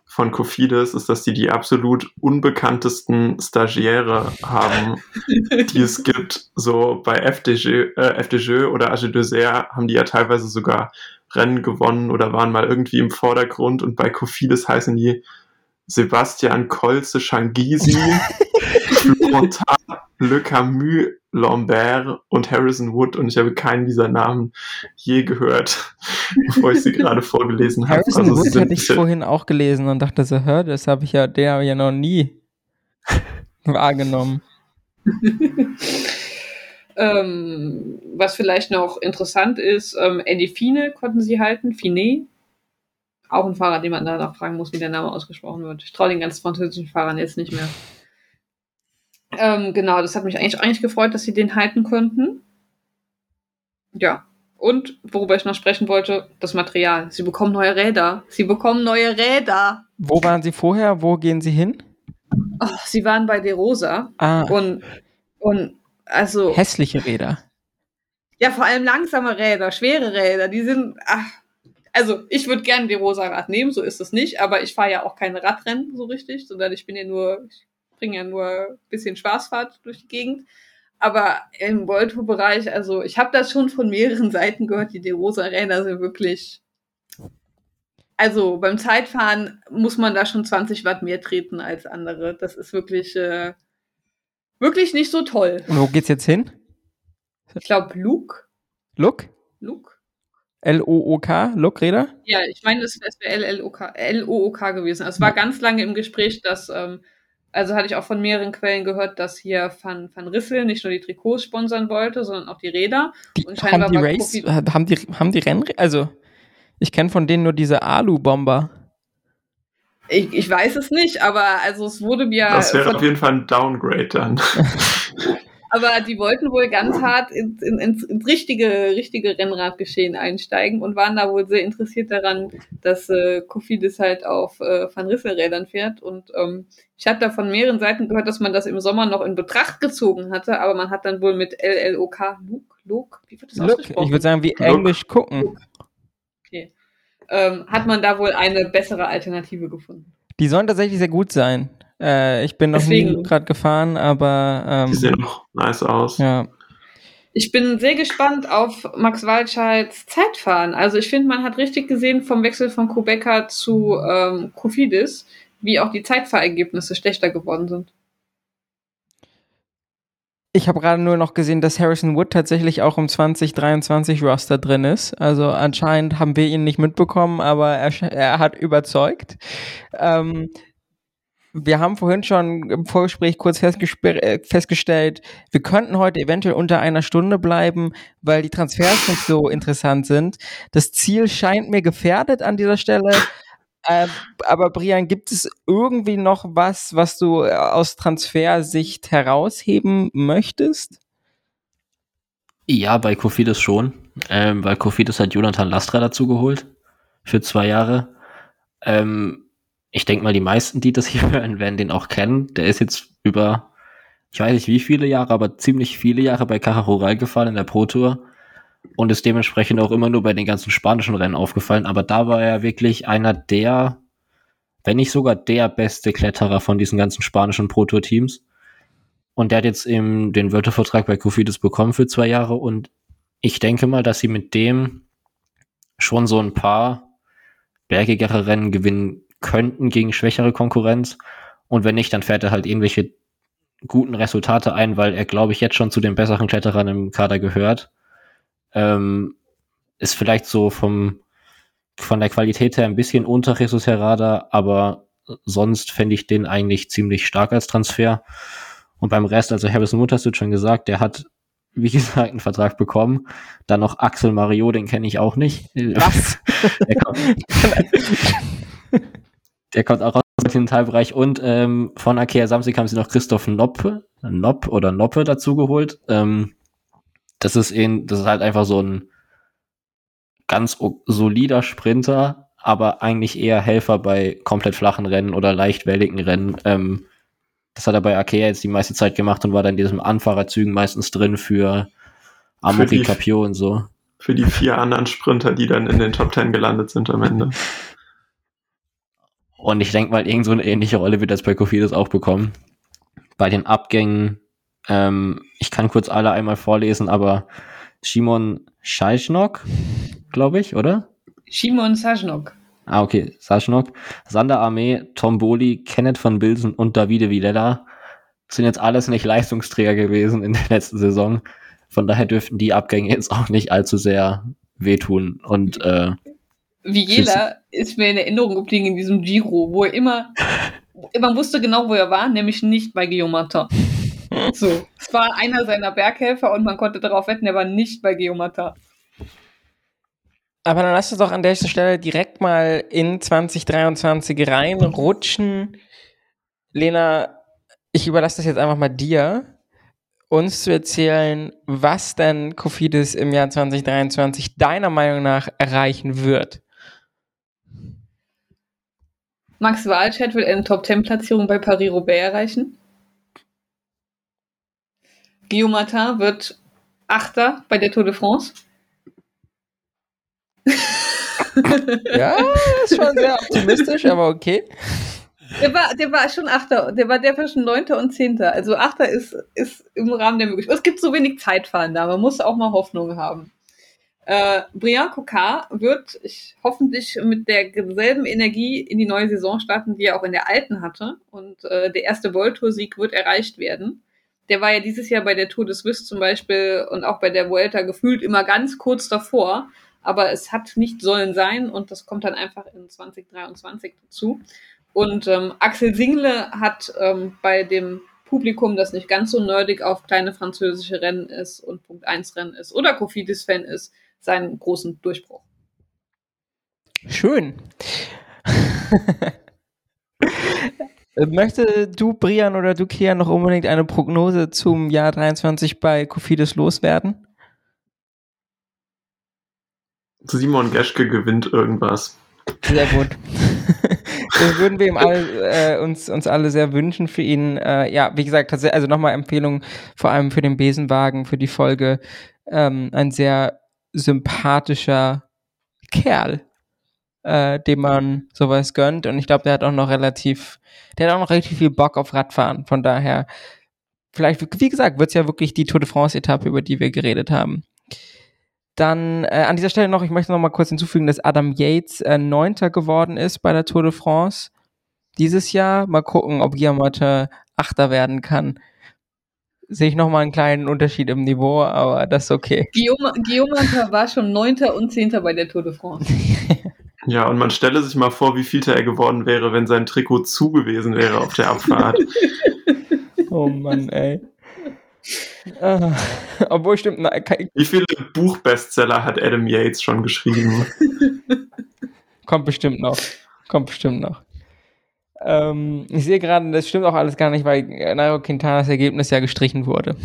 von Kofidis ist, dass die die absolut unbekanntesten Stagiäre haben, die es gibt. So bei FDG, äh, FDG oder AG Dessert haben die ja teilweise sogar Rennen gewonnen oder waren mal irgendwie im Vordergrund und bei Kofidis heißen die Sebastian Kolze Shangisi, Florentin Le Camus Lambert und Harrison Wood und ich habe keinen dieser Namen je gehört, bevor ich sie gerade vorgelesen habe. Harrison also, Wood hatte ich vorhin auch gelesen und dachte so, hör, das habe ich ja, der habe ich ja noch nie wahrgenommen. ähm, was vielleicht noch interessant ist, ähm, Eddie Fine konnten sie halten, Fine. Auch ein Fahrer, den man danach fragen muss, wie der Name ausgesprochen wird. Ich traue den ganzen französischen Fahrern jetzt nicht mehr. Ähm, genau, das hat mich eigentlich, eigentlich gefreut, dass sie den halten konnten. Ja. Und worüber ich noch sprechen wollte, das Material. Sie bekommen neue Räder. Sie bekommen neue Räder. Wo waren Sie vorher? Wo gehen Sie hin? Oh, sie waren bei De Rosa. Ah. Und, und also. Hässliche Räder. Ja, vor allem langsame Räder, schwere Räder. Die sind. Ach, also ich würde gerne De Rosa Rad nehmen, so ist es nicht, aber ich fahre ja auch keine Radrennen so richtig, sondern ich bin ja nur, ich bringen ja nur ein bisschen Spaßfahrt durch die Gegend. Aber im World Tour Bereich, also ich habe das schon von mehreren Seiten gehört, die DeRosa Räder sind wirklich. Also beim Zeitfahren muss man da schon 20 Watt mehr treten als andere. Das ist wirklich, äh, wirklich nicht so toll. Und wo geht's jetzt hin? Ich glaube Luke. Luke? Luke. L-O-O-K, Luke-Räder? Ja, ich meine, es wäre L-O-O-K gewesen. Also es war ganz lange im Gespräch, dass ähm, also hatte ich auch von mehreren Quellen gehört, dass hier Van, Van Rissel nicht nur die Trikots sponsern wollte, sondern auch die Räder. Die, und haben die Race, haben die, haben die Rennräder, also ich kenne von denen nur diese Alu-Bomber. Ich, ich weiß es nicht, aber also es wurde mir. Das wäre auf jeden Fall ein Downgrade dann. Aber die wollten wohl ganz hart ins, ins, ins richtige, richtige Rennradgeschehen einsteigen und waren da wohl sehr interessiert daran, dass äh, Kofidis halt auf äh, Van Rissel-Rädern fährt. Und ähm, ich habe da von mehreren Seiten gehört, dass man das im Sommer noch in Betracht gezogen hatte, aber man hat dann wohl mit LLOK, Luke, Luke, wie wird das Look, ausgesprochen? Ich würde sagen, wie Englisch gucken. Okay. Ähm, hat man da wohl eine bessere Alternative gefunden. Die sollen tatsächlich sehr gut sein. Äh, ich bin noch Deswegen. nie gerade gefahren, aber. Ähm, Die sehen noch nice aus. Ja. Ich bin sehr gespannt auf Max Walscheids Zeitfahren. Also ich finde, man hat richtig gesehen vom Wechsel von Kubeka zu ähm, Kofidis, wie auch die Zeitfahrergebnisse schlechter geworden sind. Ich habe gerade nur noch gesehen, dass Harrison Wood tatsächlich auch im 2023 Roster drin ist. Also anscheinend haben wir ihn nicht mitbekommen, aber er, er hat überzeugt. Ähm, wir haben vorhin schon im Vorgespräch kurz äh, festgestellt, wir könnten heute eventuell unter einer Stunde bleiben, weil die Transfers nicht so interessant sind. Das Ziel scheint mir gefährdet an dieser Stelle. Äh, aber Brian, gibt es irgendwie noch was, was du äh, aus Transfersicht herausheben möchtest? Ja, bei Kofidis schon. Ähm, weil Kofidis hat Jonathan Lastra dazu geholt. Für zwei Jahre. Ähm, ich denke mal, die meisten, die das hier hören, werden den auch kennen. Der ist jetzt über, ich weiß nicht wie viele Jahre, aber ziemlich viele Jahre bei Caja Rural gefahren in der Pro Tour und ist dementsprechend auch immer nur bei den ganzen spanischen Rennen aufgefallen. Aber da war er wirklich einer der, wenn nicht sogar der beste Kletterer von diesen ganzen spanischen Pro Tour Teams. Und der hat jetzt eben den Wörtervertrag bei Cofidis bekommen für zwei Jahre und ich denke mal, dass sie mit dem schon so ein paar bergigere Rennen gewinnen könnten gegen schwächere Konkurrenz. Und wenn nicht, dann fährt er halt irgendwelche guten Resultate ein, weil er, glaube ich, jetzt schon zu den besseren Kletterern im Kader gehört. Ähm, ist vielleicht so vom, von der Qualität her ein bisschen unter Jesus Herrada, aber sonst fände ich den eigentlich ziemlich stark als Transfer. Und beim Rest, also Harrison Wood hast du schon gesagt, der hat, wie gesagt, einen Vertrag bekommen. Dann noch Axel Mario, den kenne ich auch nicht. Was? der, kommt, auch aus dem Teilbereich. Und ähm, von Akea Samsig haben sie noch Christoph Noppe, Nopp oder Noppe dazu geholt. Ähm, das ist ihn, das ist halt einfach so ein ganz solider Sprinter, aber eigentlich eher Helfer bei komplett flachen Rennen oder leicht welligen Rennen. Ähm, das hat er bei Akea jetzt die meiste Zeit gemacht und war dann in diesem Anfahrerzügen meistens drin für Amori Capio und so. Für die vier anderen Sprinter, die dann in den Top Ten gelandet sind am Ende. Und ich denke mal, irgend so eine ähnliche Rolle wird das bei Kofidis auch bekommen. Bei den Abgängen, ähm, ich kann kurz alle einmal vorlesen, aber Shimon Scheichnok, glaube ich, oder? Shimon Sajnok. Ah, okay, Sajnok. Sander Armee, Tom Boli, Kenneth von Bilsen und Davide Villela sind jetzt alles nicht Leistungsträger gewesen in der letzten Saison. Von daher dürften die Abgänge jetzt auch nicht allzu sehr wehtun. Und äh, Vigela ist mir in Erinnerung geblieben in diesem Giro, wo er immer, man wusste genau, wo er war, nämlich nicht bei Guillaume Martin. So, es war einer seiner Berghelfer und man konnte darauf wetten, er war nicht bei Guillaume Martin. Aber dann lass uns doch an der Stelle direkt mal in 2023 reinrutschen. Lena, ich überlasse das jetzt einfach mal dir, uns zu erzählen, was denn Kofidis im Jahr 2023 deiner Meinung nach erreichen wird. Max Walscheid wird eine Top-10-Platzierung bei Paris-Roubaix erreichen. Guillaume Martin wird Achter bei der Tour de France. ja, ist schon sehr optimistisch, aber okay. Der war, der war schon Achter, der war, der war schon Neunter und Zehnter. Also Achter ist, ist im Rahmen der Möglichkeit. Es gibt so wenig Zeitfahren da, man muss auch mal Hoffnung haben. Äh, Brian Cocard wird ich, hoffentlich mit derselben Energie in die neue Saison starten, die er auch in der alten hatte. Und äh, der erste World-Tour-Sieg wird erreicht werden. Der war ja dieses Jahr bei der Tour de Suisse zum Beispiel und auch bei der Vuelta gefühlt immer ganz kurz davor aber es hat nicht sollen sein und das kommt dann einfach in 2023 dazu. Und ähm, Axel Single hat ähm, bei dem Publikum, das nicht ganz so nerdig auf kleine französische Rennen ist und Punkt 1 Rennen ist oder Kofidis-Fan ist, seinen großen Durchbruch. Schön. Möchte du, Brian oder du, Kia, noch unbedingt eine Prognose zum Jahr 23 bei Kofidis loswerden? Simon Geschke gewinnt irgendwas. Sehr gut. das würden wir ihm alle, äh, uns, uns alle sehr wünschen für ihn. Äh, ja, wie gesagt, also nochmal Empfehlung, vor allem für den Besenwagen, für die Folge. Ähm, ein sehr sympathischer Kerl, äh, dem man sowas gönnt. Und ich glaube, der hat auch noch relativ, der hat auch noch relativ viel Bock auf Radfahren. Von daher, vielleicht, wie gesagt, wird es ja wirklich die Tour de France-Etappe, über die wir geredet haben. Dann äh, an dieser Stelle noch, ich möchte noch mal kurz hinzufügen, dass Adam Yates äh, Neunter geworden ist bei der Tour de France dieses Jahr. Mal gucken, ob Guillermotte Achter werden kann. Sehe ich noch mal einen kleinen Unterschied im Niveau, aber das ist okay. Guillaume, Guillaume war schon Neunter und Zehnter bei der Tour de France. Ja, und man stelle sich mal vor, wie viel er geworden wäre, wenn sein Trikot zu gewesen wäre auf der Abfahrt. oh Mann, ey. Ah, obwohl stimmt. Na, Wie viele Buchbestseller hat Adam Yates schon geschrieben? Kommt bestimmt noch. Kommt bestimmt noch. Ähm, ich sehe gerade, das stimmt auch alles gar nicht, weil Nairo Quintanas Ergebnis ja gestrichen wurde.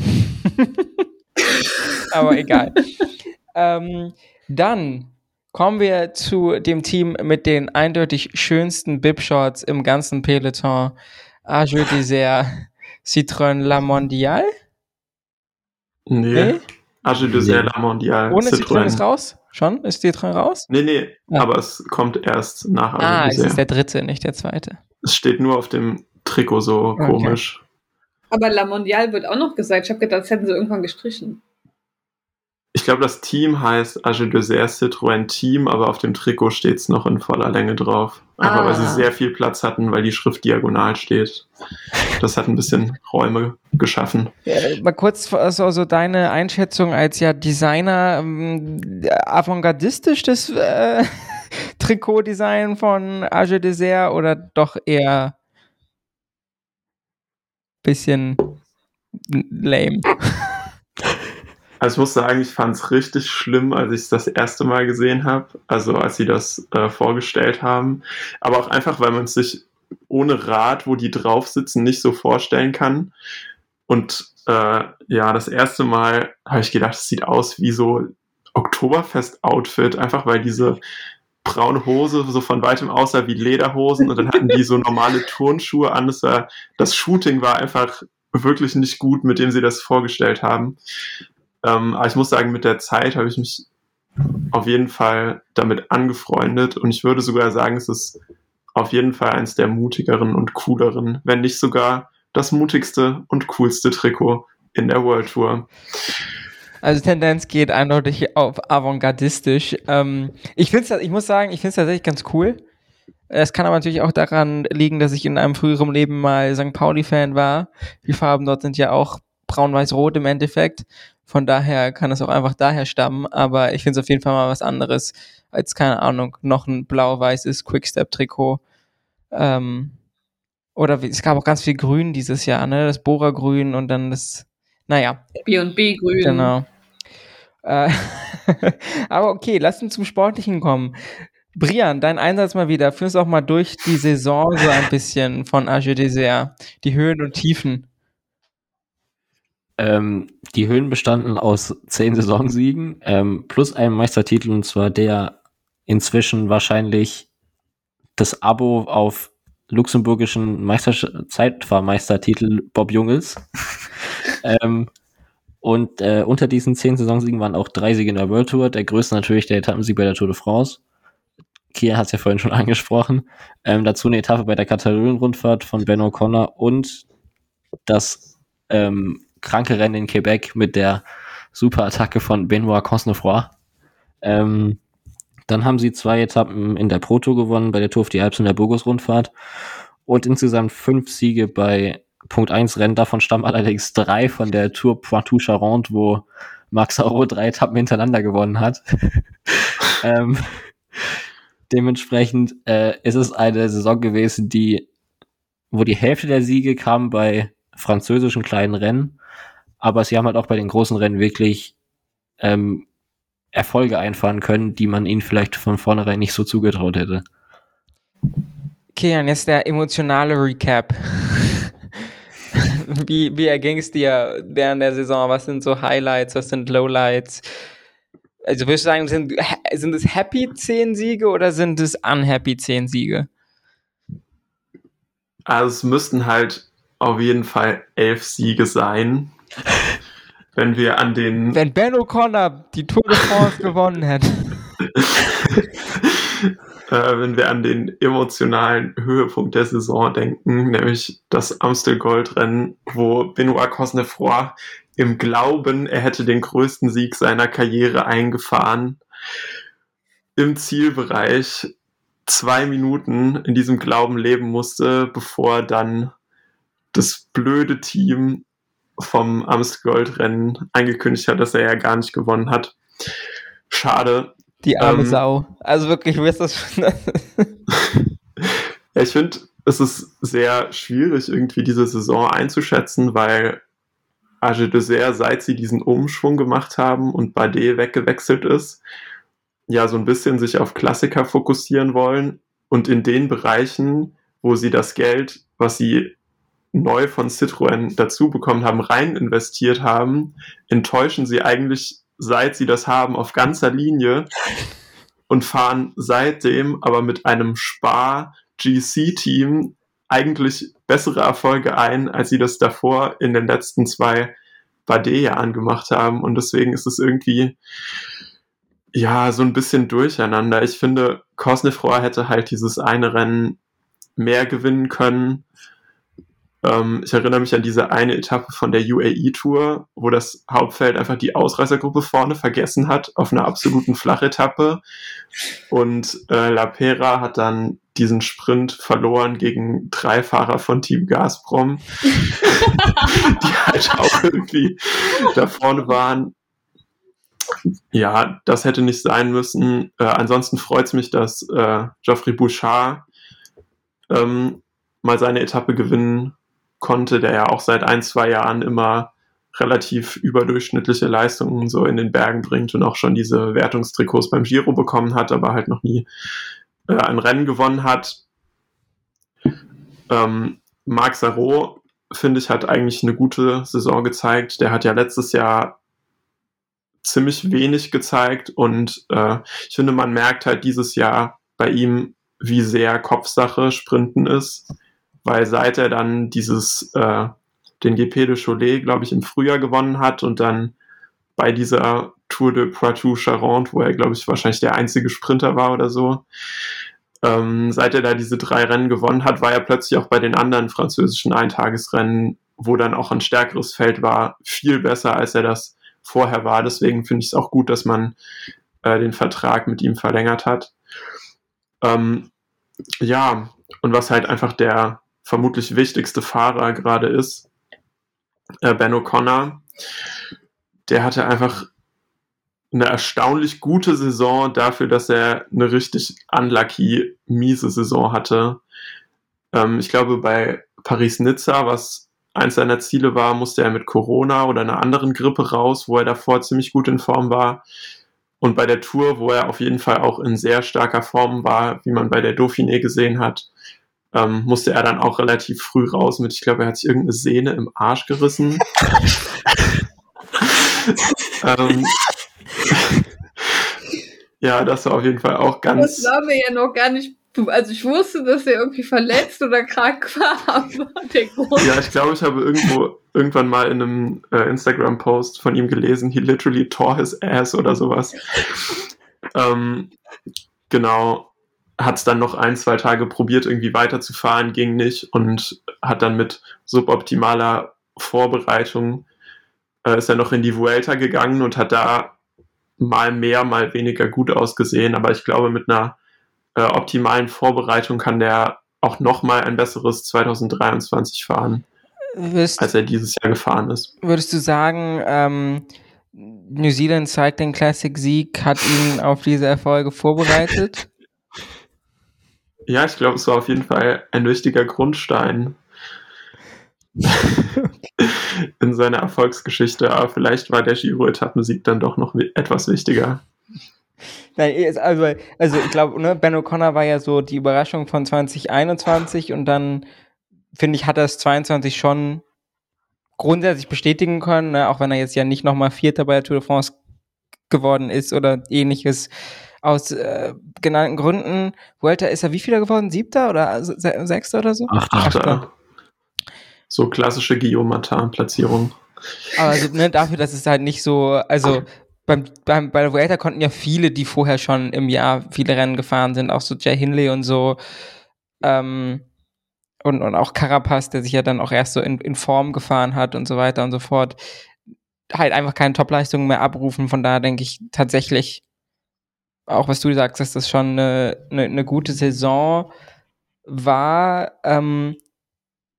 Aber egal. ähm, dann kommen wir zu dem Team mit den eindeutig schönsten Bib-Shorts im ganzen Peloton. Arjeu Désert Citroën La Mondiale. Nee. nee? Age de nee. La Mondial. Ohne Citroën. Citroën ist raus? Schon? Ist Citroën raus? Nee, nee, ja. aber es kommt erst nach Ah, es ist der dritte, nicht der zweite. Es steht nur auf dem Trikot so okay. komisch. Aber La Mondial wird auch noch gesagt. Ich habe gedacht, das hätten sie irgendwann gestrichen. Ich glaube, das Team heißt Age de Citroën Team, aber auf dem Trikot steht es noch in voller Länge drauf. Einfach ah. weil sie ah. sehr viel Platz hatten, weil die Schrift diagonal steht. Das hat ein bisschen Räume geschaffen. Ja, mal kurz also, so deine Einschätzung als ja Designer, ähm, avantgardistisch das äh, Trikotdesign von Age Dessert oder doch eher bisschen lame? Also ich muss sagen, ich fand es richtig schlimm, als ich es das erste Mal gesehen habe, also als sie das äh, vorgestellt haben. Aber auch einfach, weil man sich ohne Rad, wo die drauf sitzen, nicht so vorstellen kann. Und äh, ja, das erste Mal habe ich gedacht, es sieht aus wie so Oktoberfest-Outfit, einfach weil diese braune Hose so von weitem aussah wie Lederhosen und dann hatten die so normale Turnschuhe an. Das, war, das Shooting war einfach wirklich nicht gut, mit dem sie das vorgestellt haben. Ähm, aber ich muss sagen, mit der Zeit habe ich mich auf jeden Fall damit angefreundet und ich würde sogar sagen, es ist auf jeden Fall eins der mutigeren und cooleren, wenn nicht sogar das mutigste und coolste Trikot in der World Tour. Also Tendenz geht eindeutig auf avantgardistisch. Ähm, ich finde ich muss sagen, ich finde es tatsächlich ganz cool. Es kann aber natürlich auch daran liegen, dass ich in einem früheren Leben mal St. Pauli-Fan war. Die Farben dort sind ja auch braun-weiß-rot im Endeffekt. Von daher kann es auch einfach daher stammen. Aber ich finde es auf jeden Fall mal was anderes als, keine Ahnung, noch ein blau-weißes Quickstep-Trikot. Ähm, oder es gab auch ganz viel Grün dieses Jahr, ne? Das Bohrergrün und dann das, naja. B&B Grün. Genau. Äh, aber okay, lass uns zum Sportlichen kommen. Brian, dein Einsatz mal wieder. Führ uns auch mal durch die Saison so ein bisschen von Age Dessert. Die Höhen und Tiefen. Ähm, die Höhen bestanden aus zehn Saisonsiegen ähm, plus einem Meistertitel und zwar der inzwischen wahrscheinlich das Abo auf luxemburgischen Meister Zeitfahrmeistertitel Bob Jungels. ähm, und äh, unter diesen zehn Saisonsiegen waren auch drei Siege in der World Tour. Der größte natürlich der Etappensieg bei der Tour de France. Kia hat es ja vorhin schon angesprochen. Ähm, dazu eine Etappe bei der Katalonien-Rundfahrt von Ben O'Connor und das ähm, kranke Rennen in Quebec mit der Superattacke von Benoit Cosnefroy. Ähm, dann haben sie zwei Etappen in der Pro Tour gewonnen, bei der Tour auf die Alps und der Burgos-Rundfahrt und insgesamt fünf Siege bei Punkt 1 Rennen. Davon stammen allerdings drei von der Tour Poitou-Charentes, wo Max Auro drei Etappen hintereinander gewonnen hat. ähm, dementsprechend äh, ist es eine Saison gewesen, die, wo die Hälfte der Siege kam bei französischen kleinen Rennen, aber sie haben halt auch bei den großen Rennen wirklich ähm, Erfolge einfahren können, die man ihnen vielleicht von vornherein nicht so zugetraut hätte. Okay, und jetzt der emotionale Recap. wie, wie erging es dir während der Saison? Was sind so Highlights, was sind Lowlights? Also würdest du sagen, sind, sind es happy 10 Siege oder sind es unhappy 10 Siege? Also es müssten halt auf jeden Fall elf Siege sein. Wenn wir an den. Wenn Ben O'Connor die Tour de France gewonnen hätte. äh, wenn wir an den emotionalen Höhepunkt der Saison denken, nämlich das Amstel Goldrennen, wo Benoit Cosnefroy im Glauben, er hätte den größten Sieg seiner Karriere eingefahren, im Zielbereich zwei Minuten in diesem Glauben leben musste, bevor dann das blöde Team vom Amstel Goldrennen angekündigt hat, dass er ja gar nicht gewonnen hat. Schade, die arme ähm, Sau. Also wirklich, wie ist das schon? ja, ich finde, es ist sehr schwierig, irgendwie diese Saison einzuschätzen, weil Age Dessert, seit sie diesen Umschwung gemacht haben und Bade weggewechselt ist, ja so ein bisschen sich auf Klassiker fokussieren wollen und in den Bereichen, wo sie das Geld, was sie neu von Citroën dazu bekommen haben, rein investiert haben, enttäuschen sie eigentlich seit sie das haben, auf ganzer Linie und fahren seitdem aber mit einem Spar-GC-Team eigentlich bessere Erfolge ein, als sie das davor in den letzten zwei Bade-Jahren gemacht haben. Und deswegen ist es irgendwie, ja, so ein bisschen durcheinander. Ich finde, Cosnefroy hätte halt dieses eine Rennen mehr gewinnen können. Ähm, ich erinnere mich an diese eine Etappe von der UAE-Tour, wo das Hauptfeld einfach die Ausreißergruppe vorne vergessen hat auf einer absoluten Flachetappe. Und äh, La Pera hat dann diesen Sprint verloren gegen drei Fahrer von Team Gazprom, die halt auch irgendwie da vorne waren. Ja, das hätte nicht sein müssen. Äh, ansonsten freut es mich, dass äh, Geoffrey Bouchard ähm, mal seine Etappe gewinnen konnte, der ja auch seit ein, zwei Jahren immer relativ überdurchschnittliche Leistungen so in den Bergen bringt und auch schon diese Wertungstrikots beim Giro bekommen hat, aber halt noch nie äh, ein Rennen gewonnen hat. Ähm, Marc Sarro, finde ich, hat eigentlich eine gute Saison gezeigt. Der hat ja letztes Jahr ziemlich wenig gezeigt und äh, ich finde, man merkt halt dieses Jahr bei ihm, wie sehr Kopfsache Sprinten ist weil seit er dann dieses, äh, den GP de Cholet, glaube ich, im Frühjahr gewonnen hat und dann bei dieser Tour de Poitou-Charentes, wo er, glaube ich, wahrscheinlich der einzige Sprinter war oder so, ähm, seit er da diese drei Rennen gewonnen hat, war er plötzlich auch bei den anderen französischen Eintagesrennen, wo dann auch ein stärkeres Feld war, viel besser, als er das vorher war. Deswegen finde ich es auch gut, dass man äh, den Vertrag mit ihm verlängert hat. Ähm, ja, und was halt einfach der vermutlich wichtigste Fahrer gerade ist, äh, Ben O'Connor, der hatte einfach eine erstaunlich gute Saison dafür, dass er eine richtig unlucky, miese Saison hatte. Ähm, ich glaube, bei Paris-Nizza, was eins seiner Ziele war, musste er mit Corona oder einer anderen Grippe raus, wo er davor ziemlich gut in Form war. Und bei der Tour, wo er auf jeden Fall auch in sehr starker Form war, wie man bei der Dauphiné gesehen hat, ähm, musste er dann auch relativ früh raus mit, ich glaube, er hat sich irgendeine Sehne im Arsch gerissen. ähm, ja, das war auf jeden Fall auch ganz. Das war mir ja noch gar nicht. Also ich wusste, dass er irgendwie verletzt oder krank war, aber der Grund. Ja, ich glaube, ich habe irgendwo irgendwann mal in einem äh, Instagram-Post von ihm gelesen, he literally tore his ass oder sowas. ähm, genau, hat es dann noch ein, zwei Tage probiert, irgendwie weiterzufahren, ging nicht und hat dann mit suboptimaler Vorbereitung äh, ist er noch in die Vuelta gegangen und hat da mal mehr, mal weniger gut ausgesehen. Aber ich glaube, mit einer äh, optimalen Vorbereitung kann der auch noch mal ein besseres 2023 fahren, Wirst, als er dieses Jahr gefahren ist. würdest du sagen, ähm, New Zealand Cycling Classic Sieg hat ihn auf diese Erfolge vorbereitet? Ja, ich glaube, es war auf jeden Fall ein wichtiger Grundstein in seiner Erfolgsgeschichte. Aber vielleicht war der Giro-Etappensieg dann doch noch etwas wichtiger. Nein, also, also ich glaube, ne, Ben O'Connor war ja so die Überraschung von 2021 und dann, finde ich, hat er es 22 schon grundsätzlich bestätigen können, ne, auch wenn er jetzt ja nicht nochmal Vierter bei der Tour de France geworden ist oder ähnliches. Aus äh, genannten Gründen. Vuelta ist er wie vieler geworden? Siebter oder se Sechster oder so? Achter. Achter. So klassische Guillaume Martin-Platzierung. Aber also, ne, dafür, dass es halt nicht so, also beim, beim, bei der Vuelta konnten ja viele, die vorher schon im Jahr viele Rennen gefahren sind, auch so Jay Hindley und so, ähm, und, und auch Carapaz, der sich ja dann auch erst so in, in Form gefahren hat und so weiter und so fort, halt einfach keine Topleistungen mehr abrufen. Von daher denke ich tatsächlich, auch was du sagst, dass das schon eine, eine, eine gute Saison war. Ähm,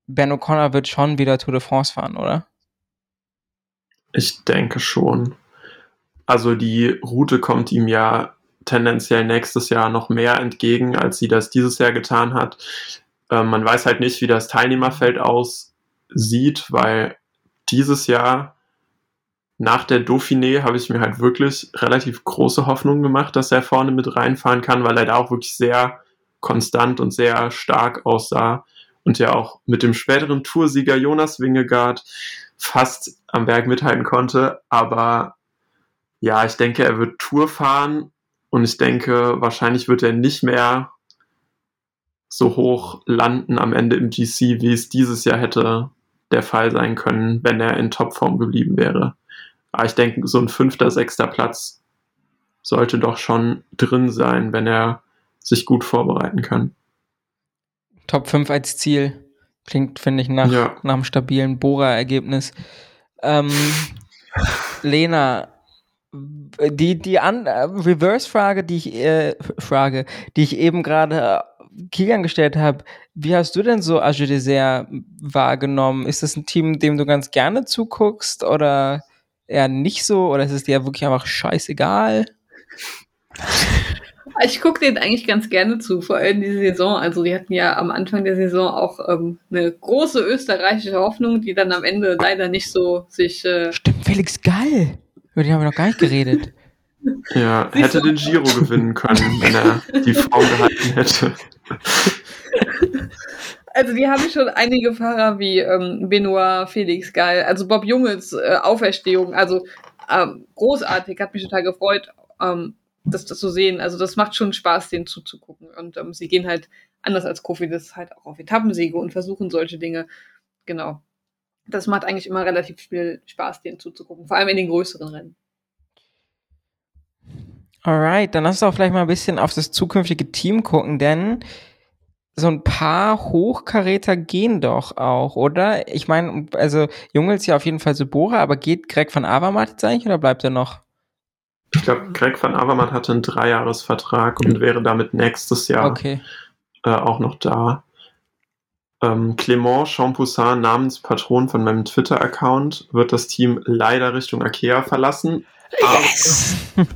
Ben O'Connor wird schon wieder Tour de France fahren, oder? Ich denke schon. Also die Route kommt ihm ja tendenziell nächstes Jahr noch mehr entgegen, als sie das dieses Jahr getan hat. Ähm, man weiß halt nicht, wie das Teilnehmerfeld aussieht, weil dieses Jahr nach der Dauphiné habe ich mir halt wirklich relativ große Hoffnung gemacht, dass er vorne mit reinfahren kann, weil er da auch wirklich sehr konstant und sehr stark aussah und ja auch mit dem späteren Toursieger Jonas Wingegaard fast am Berg mithalten konnte. Aber ja, ich denke, er wird Tour fahren und ich denke, wahrscheinlich wird er nicht mehr so hoch landen am Ende im GC, wie es dieses Jahr hätte der Fall sein können, wenn er in Topform geblieben wäre. Aber ich denke, so ein fünfter, sechster Platz sollte doch schon drin sein, wenn er sich gut vorbereiten kann. Top 5 als Ziel. Klingt, finde ich, nach, Ja. nach einem stabilen Bora-Ergebnis. Ähm, Lena, die, die Reverse-Frage, die ich, äh, Frage, die ich eben gerade äh, Kilian gestellt habe, wie hast du denn so Dessert wahrgenommen? Ist das ein Team, dem du ganz gerne zuguckst oder eher nicht so? Oder ist es dir wirklich einfach scheißegal? Ich gucke denen eigentlich ganz gerne zu, vor allem diese Saison. Also die hatten ja am Anfang der Saison auch ähm, eine große österreichische Hoffnung, die dann am Ende leider nicht so sich äh, Stimmt, Felix Gall. Über den haben wir noch gar nicht geredet. Ja, Siehst hätte du? den Giro gewinnen können, wenn er die Form gehalten hätte. Also die haben schon einige Fahrer wie ähm, Benoit, Felix Gall, also Bob Junges äh, Auferstehung, also ähm, großartig, hat mich total gefreut, ähm, das, das zu sehen. Also das macht schon Spaß, denen zuzugucken. Und ähm, sie gehen halt anders als Kofi, das halt auch auf Etappensiege und versuchen solche Dinge. Genau. Das macht eigentlich immer relativ viel Spaß, denen zuzugucken, vor allem in den größeren Rennen. Alright, dann lass uns auch vielleicht mal ein bisschen auf das zukünftige Team gucken, denn so ein paar Hochkaräter gehen doch auch, oder? Ich meine, also Junge ist ja auf jeden Fall Subora, aber geht Greg van Avermaet jetzt eigentlich oder bleibt er noch? Ich glaube, Greg van Avermaet hatte einen Dreijahresvertrag und wäre damit nächstes Jahr Okay. äh, auch noch da. Ähm, Clément Champoussin, Namenspatron von meinem Twitter-Account, wird das Team leider Richtung Akea verlassen.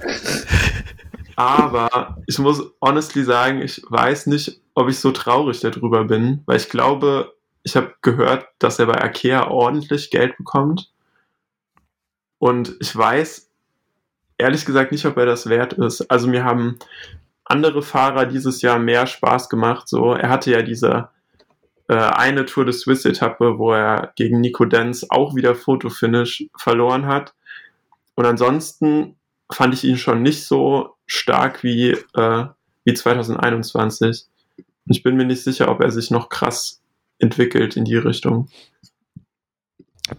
Aber ich muss honestly sagen, ich weiß nicht, ob ich so traurig darüber bin, weil ich glaube, ich habe gehört, dass er bei Akea ordentlich Geld bekommt. Und ich weiß ehrlich gesagt nicht, ob er das wert ist. Also mir haben andere Fahrer dieses Jahr mehr Spaß gemacht. So, er hatte ja diese äh, eine Tour de Swiss Etappe, wo er gegen Nico Denz auch wieder Fotofinish verloren hat. Und ansonsten fand ich ihn schon nicht so stark wie, äh, wie 2021. Ich bin mir nicht sicher, ob er sich noch krass entwickelt in die Richtung.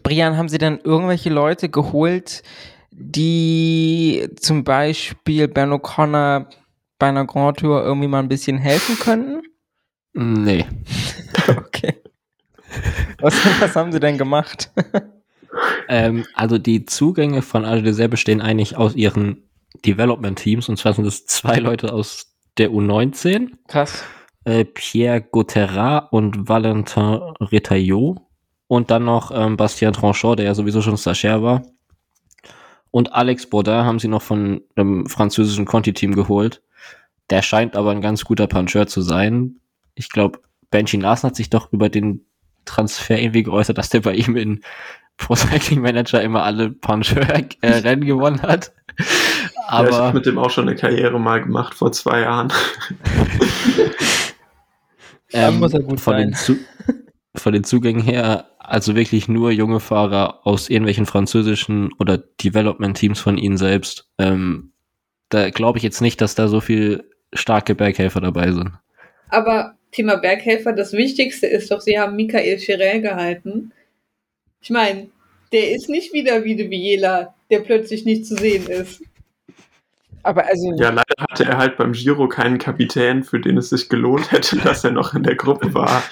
Brian, haben Sie dann irgendwelche Leute geholt, die zum Beispiel Ben O'Connor bei einer Grand Tour irgendwie mal ein bisschen helfen könnten? Nee. Okay. Was, was haben Sie denn gemacht? Ähm, also die Zugänge von Al Desert bestehen eigentlich aus ihren Development-Teams. Und zwar sind es zwei Leute aus der U19. Krass. Äh, Pierre Gauterrat und Valentin Retaillot. Und dann noch ähm, Bastien Tranchot, der ja sowieso schon Stagiaire war. Und Alex Baudin haben sie noch von einem französischen Conti-Team geholt. Der scheint aber ein ganz guter Puncheur zu sein. Ich glaube, Benji Larsen hat sich doch über den Transfer irgendwie geäußert, dass der bei ihm in Pro Cycling Manager immer alle Puncheur-Rennen gewonnen hat. ja, ich Aber habe mit dem auch schon eine Karriere mal gemacht vor zwei Jahren. Dann muss er gut von, sein. Den Zu von den Zugängen her, also wirklich nur junge Fahrer aus irgendwelchen französischen oder Development-Teams von ihnen selbst. Ähm, da glaube ich jetzt nicht, dass da so viel starke Berghelfer dabei sind. Aber Thema Berghelfer, das Wichtigste ist doch, sie haben Michael Chirel gehalten. Ich meine, der ist nicht wieder wie de Biela, der plötzlich nicht zu sehen ist. Aber also, Ja, hatte er halt beim Giro keinen Kapitän, für den es sich gelohnt hätte, dass er noch in der Gruppe war.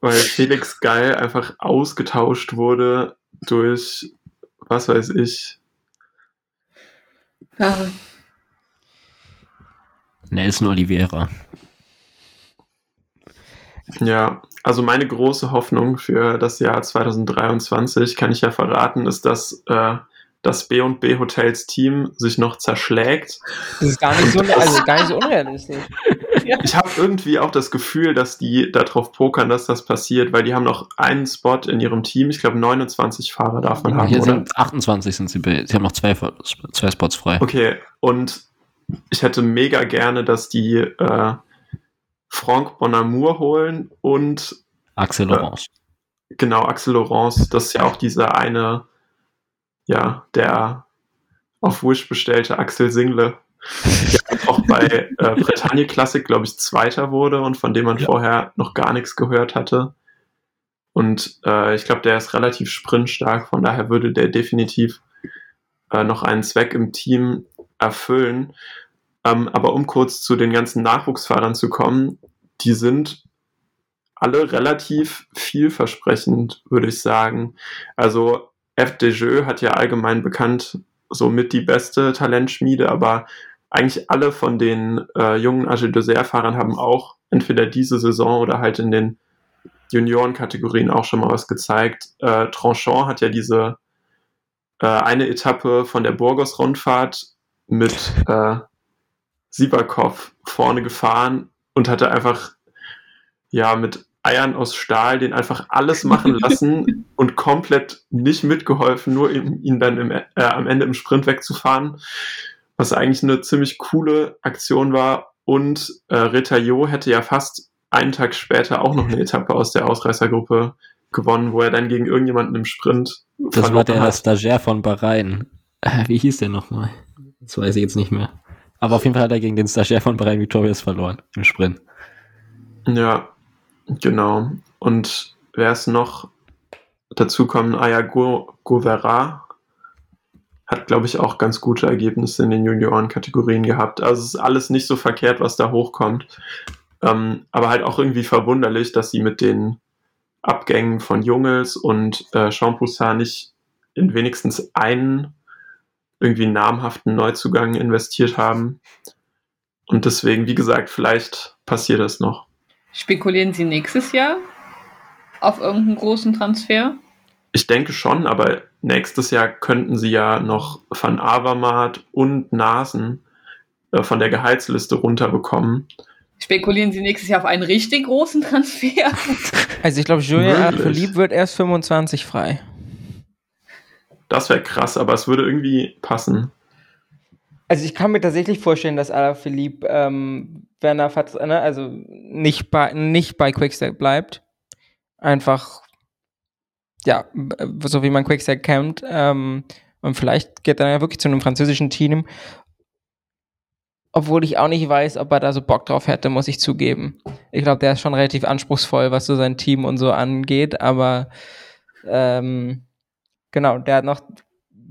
Weil Felix Geil einfach ausgetauscht wurde durch, was weiß ich. Ah, Nelson Oliveira. Ja, also meine große Hoffnung für das Jahr 2023, kann ich ja verraten, ist, dass äh, das B&B Hotels Team sich noch zerschlägt. das ist gar nicht so, also gar nicht so unrealistisch. Ich habe irgendwie auch das Gefühl, dass die darauf pokern, dass das passiert, weil die haben noch einen Spot in ihrem Team. Ich glaube, 29 Fahrer darf man haben, Hier oder? sind 28 sind sie, sie haben noch zwei, zwei Spots frei. Okay, und ich hätte mega gerne, dass die äh, Franck Bonamour holen und Axel Ja. Laurence. genau Axel Laurence. Das ist ja auch dieser eine, ja, der auf Wish bestellte Axel Single, der auch bei äh, Bretagne Classic, glaube ich, Zweiter wurde und von dem man Ja. vorher noch gar nichts gehört hatte. Und äh, ich glaube, der ist relativ sprintstark, von daher würde der definitiv äh, noch einen Zweck im Team erfüllen. Ähm, aber um kurz zu den ganzen Nachwuchsfahrern zu kommen, die sind alle relativ vielversprechend, würde ich sagen. Also FDJ hat ja allgemein bekannt somit die beste Talentschmiede, aber eigentlich alle von den äh, jungen Agile Dessert-Fahrern haben auch entweder diese Saison oder halt in den Juniorenkategorien auch schon mal was gezeigt. Äh, Tranchant hat ja diese äh, eine Etappe von der Burgos-Rundfahrt mit äh, Sieberkopf vorne gefahren und hatte einfach ja mit Eiern aus Stahl den einfach alles machen lassen und komplett nicht mitgeholfen, nur ihn dann im, äh, am Ende im Sprint wegzufahren, was eigentlich eine ziemlich coole Aktion war. Und äh, Retaillot hätte ja fast einen Tag später auch noch eine Etappe aus der Ausreißergruppe gewonnen, wo er dann gegen irgendjemanden im Sprint Das war der Stagiaire von Bahrain. Äh, Wie hieß der nochmal? Das weiß ich jetzt nicht mehr. Aber auf jeden Fall hat er gegen den Stagiaire von Bahrain Victorious verloren im Sprint. Ja, genau. Und wer ist noch dazu kommen? Aya Go Govera hat, glaube ich, auch ganz gute Ergebnisse in den Junioren-Kategorien gehabt. Also es ist alles nicht so verkehrt, was da hochkommt. Ähm, aber halt auch irgendwie verwunderlich, dass sie mit den Abgängen von Jungels und äh, Champoussin nicht in wenigstens einen irgendwie namhaften Neuzugang investiert haben. Und deswegen, wie gesagt, vielleicht passiert das noch. Spekulieren Sie nächstes Jahr auf irgendeinen großen Transfer? Ich denke schon, aber nächstes Jahr könnten sie ja noch Van Avermaet und Nasen äh, von der Gehaltsliste runterbekommen. Spekulieren Sie nächstes Jahr auf einen richtig großen Transfer? Also ich glaube, Julien. Alaphilippe wird erst 25 frei. Das wäre krass, aber es würde irgendwie passen. Also ich kann mir tatsächlich vorstellen, dass Alaphilippe, ähm, wenn er vert- ne, also nicht bei, nicht bei Quickstep bleibt. Einfach, ja, so wie man Quickstep kennt. Ähm, und vielleicht geht er ja wirklich zu einem französischen Team. Obwohl ich auch nicht weiß, ob er da so Bock drauf hätte, muss ich zugeben. Ich glaube, der ist schon relativ anspruchsvoll, was so sein Team und so angeht, aber ähm, genau, der hat noch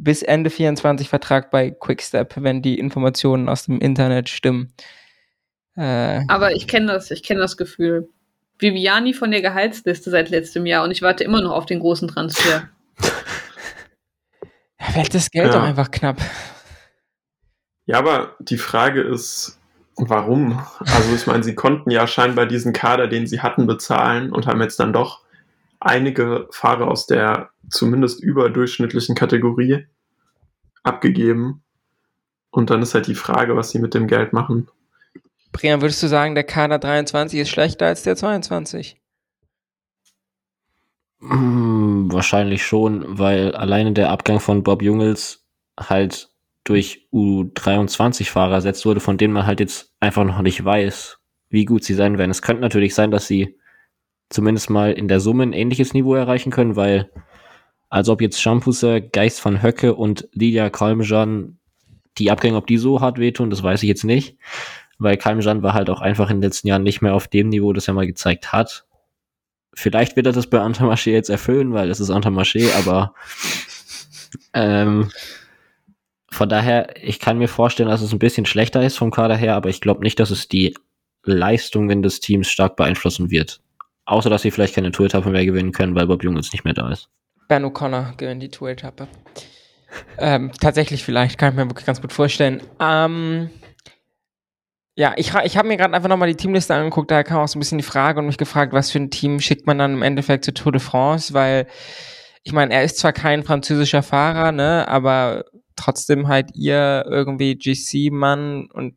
bis Ende 24 Vertrag bei Quickstep, wenn die Informationen aus dem Internet stimmen. Äh, Aber ich kenne das, ich kenne das Gefühl. Viviani von der Gehaltsliste seit letztem Jahr und ich warte immer noch auf den großen Transfer. ja, wird das Geld Ja. doch einfach knapp. Ja, aber die Frage ist, warum? Also ich meine, sie konnten ja scheinbar diesen Kader, den sie hatten, bezahlen und haben jetzt dann doch einige Fahrer aus der zumindest überdurchschnittlichen Kategorie abgegeben. Und dann ist halt die Frage, was sie mit dem Geld machen. Brian, würdest du sagen, der Kader 23 ist schlechter als der 22? Hm, wahrscheinlich schon, weil alleine der Abgang von Bob Jungels halt durch U23-Fahrer ersetzt wurde, von denen man halt jetzt einfach noch nicht weiß, wie gut sie sein werden. Es könnte natürlich sein, dass sie zumindest mal in der Summe ein ähnliches Niveau erreichen können, weil als ob jetzt Shamposer, Geist van Höcke und Lydia Kalmjan die Abgänge, ob die so hart wehtun, das weiß ich jetzt nicht, weil Kalmjan war halt auch einfach in den letzten Jahren nicht mehr auf dem Niveau, das er mal gezeigt hat. Vielleicht wird er das bei Antamarché jetzt erfüllen, weil es ist Antamarché, aber ähm, von daher, ich kann mir vorstellen, dass es ein bisschen schlechter ist vom Kader her, aber ich glaube nicht, dass es die Leistungen des Teams stark beeinflussen wird. Außer, dass sie vielleicht keine Tour-Etappe mehr gewinnen können, weil Bob Jungels nicht mehr da ist. Ben O'Connor gewinnt die Tour-Etappe. ähm, tatsächlich vielleicht, kann ich mir wirklich ganz gut vorstellen. Ähm, ja, ich, ich habe mir gerade einfach nochmal die Teamliste angeguckt, da kam auch so ein bisschen die Frage und mich gefragt, was für ein Team schickt man dann im Endeffekt zur Tour de France, weil ich meine, er ist zwar kein französischer Fahrer, ne, aber trotzdem halt ihr irgendwie GC-Mann und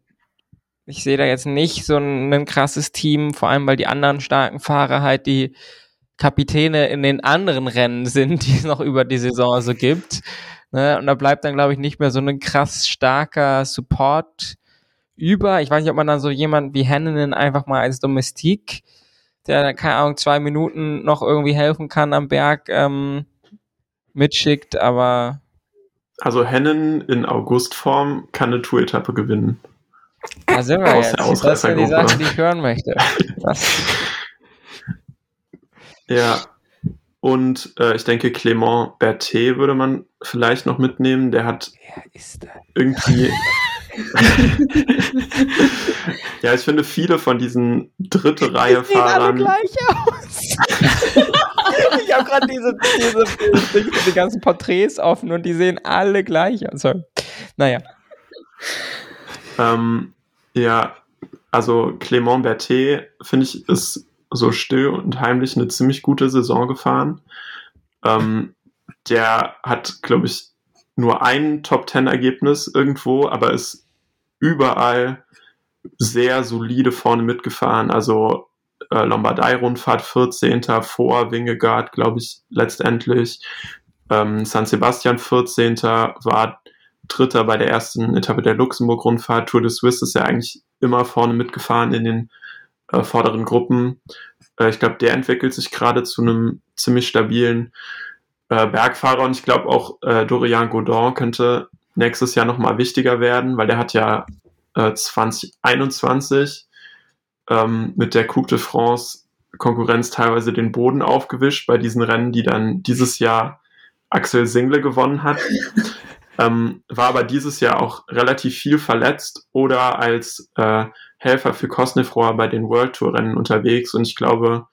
ich sehe da jetzt nicht so ein, ein krasses Team, vor allem weil die anderen starken Fahrer halt die Kapitäne in den anderen Rennen sind, die es noch über die Saison so gibt. Ne? Und da bleibt dann, glaube ich, nicht mehr so ein krass starker Support über. Ich weiß nicht, ob man dann so jemand wie Hannon einfach mal als Domestik, der, keine Ahnung, zwei Minuten noch irgendwie helfen kann am Berg, ähm, mitschickt, aber Also Hennen in Augustform kann eine Tour-Etappe gewinnen. Da sind wir Aus jetzt. Das ist die Ausreißergruppe. Sache, die ich hören möchte. Ja. Und äh, ich denke, Clément Berthet würde man vielleicht noch mitnehmen. Der hat wer ist das? irgendwie. ja, ich finde viele von diesen dritte Reihe Die sehen alle Fahrern. gleich aus. ich habe gerade diese, diese, diese, diese ganzen Porträts offen und die sehen alle gleich aus. Sorry. Naja. Ähm, ja, also Clément Berthet, finde ich, ist so still und heimlich eine ziemlich gute Saison gefahren. Ähm, der hat, glaube ich, nur ein Top-10-Ergebnis irgendwo, aber ist überall sehr solide vorne mitgefahren. Also äh, Lombardei-Rundfahrt 14. vor Wingegaard, glaube ich, letztendlich. Ähm, San Sebastian 14. war Dritter bei der ersten Etappe der Luxemburg-Rundfahrt. Tour de Suisse ist ja eigentlich immer vorne mitgefahren in den äh, vorderen Gruppen. Äh, ich glaube, der entwickelt sich gerade zu einem ziemlich stabilen äh, Bergfahrer und ich glaube auch äh, Dorian Godon könnte nächstes Jahr nochmal wichtiger werden, weil der hat ja äh, 2021 ähm, mit der Coupe de France Konkurrenz teilweise den Boden aufgewischt bei diesen Rennen, die dann dieses Jahr Axel Single gewonnen hat. Ähm, war aber dieses Jahr auch relativ viel verletzt oder als äh, Helfer für Kosnefroa bei den World Tour Rennen unterwegs und ich glaube,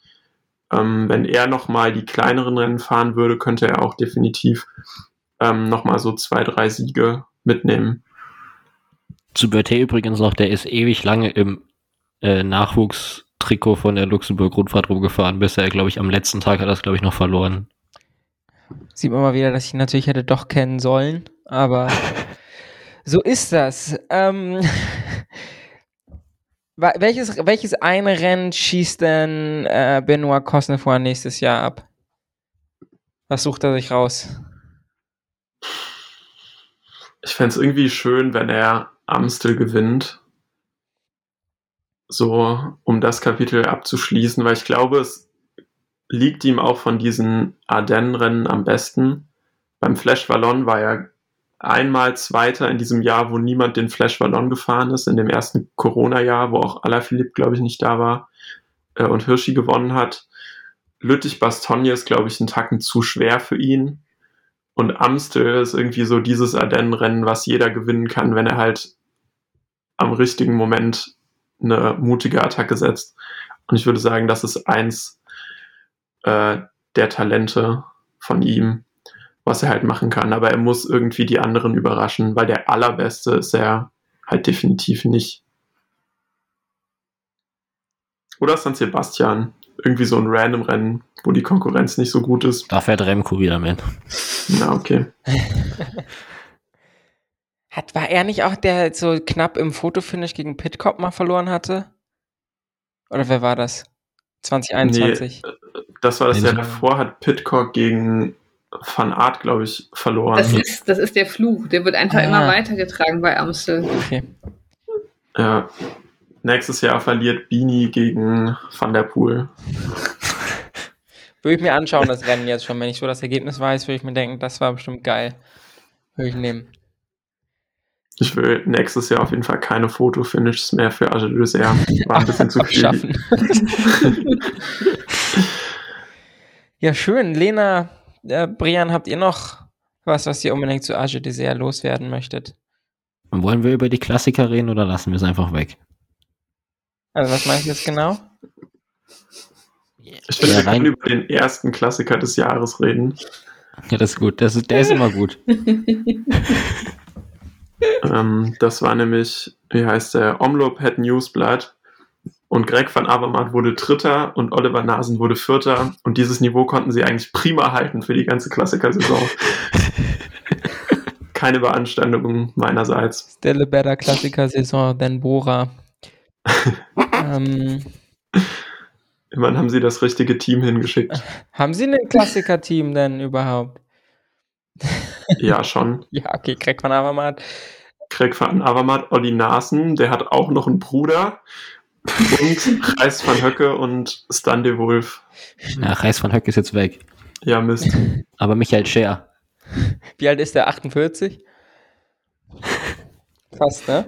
ähm, wenn er nochmal die kleineren Rennen fahren würde, könnte er auch definitiv ähm, nochmal so zwei, drei Siege mitnehmen. Zu Berthet übrigens noch, der ist ewig lange im äh, Nachwuchstrikot von der Luxemburg-Rundfahrt rumgefahren, bis er, glaube ich, am letzten Tag hat das, glaube ich, noch verloren. Sieht man mal wieder, dass ich ihn natürlich hätte doch kennen sollen, aber so ist das. Ähm, welches, welches eine Rennen schießt denn äh, Benoit Cosnefroy nächstes Jahr ab? Was sucht er sich raus? Ich fände es irgendwie schön, wenn er Amstel gewinnt. So, um das Kapitel abzuschließen, weil ich glaube, es liegt ihm auch von diesen Ardennen-Rennen am besten. Beim Flash Wallon war er einmal Zweiter in diesem Jahr, wo niemand den Flash Wallon gefahren ist, in dem ersten Corona-Jahr, wo auch Alaphilippe, glaube ich, nicht da war äh, und Hirschi gewonnen hat. Lüttich-Bastogne ist, glaube ich, ein Tacken zu schwer für ihn. Und Amstel ist irgendwie so dieses Ardennen-Rennen, was jeder gewinnen kann, wenn er halt am richtigen Moment eine mutige Attacke setzt. Und ich würde sagen, das ist eins äh, der Talente von ihm, was er halt machen kann. Aber er muss irgendwie die anderen überraschen, weil der allerbeste ist er halt definitiv nicht. Oder San Sebastian. Irgendwie so ein random Rennen, wo die Konkurrenz nicht so gut ist. Da fährt Remco wieder mit. Ja, okay. Hat, war er nicht auch der so knapp im Fotofinish gegen Pitcop mal verloren hatte? Oder wer war das? 2021? Nee, das war das Jahr davor, hat Pitcock gegen Van Art, glaube ich, verloren. Das ist, das ist der Fluch. Der wird einfach ah. immer weitergetragen bei Amstel. Okay. Ja. Nächstes Jahr verliert Bini gegen Van der Poel. würde ich mir anschauen, das Rennen jetzt schon. Wenn ich so das Ergebnis weiß, würde ich mir denken, das war bestimmt geil. Würde ich nehmen. Ich will nächstes Jahr auf jeden Fall keine Fotofinishes mehr für Agile War ein bisschen zu viel. ja, schön. Lena, äh, Brian, habt ihr noch was, was ihr unbedingt zu Age Dessert loswerden möchtet? Wollen wir über die Klassiker reden oder lassen wir es einfach weg? Also, was meinst du jetzt genau? Ich finde, ja, wir können über den ersten Klassiker des Jahres reden. Ja, das ist gut. Das ist, der ist immer gut. ähm, das war nämlich, wie heißt der, Omloop Head Newsblatt. Und Greg van Avermaet wurde Dritter und Oliver Nasen wurde Vierter. Und dieses Niveau konnten sie eigentlich prima halten für die ganze Klassikersaison. Keine Beanstandung meinerseits. Stelle better Klassikersaison than Bora. ähm, Immerhin haben sie das richtige Team hingeschickt. Haben sie ein Klassiker-Team denn überhaupt? Ja, schon. ja, okay, Greg van Avermaet. Greg van Avermaet, Olli Nasen, der hat auch noch einen Bruder und Reis van Höcke und Stan de Wolf. Ja, Reis van Höcke ist jetzt weg. Ja, Mist. Aber Michael Scher. Wie alt ist der? 48? Fast, ne?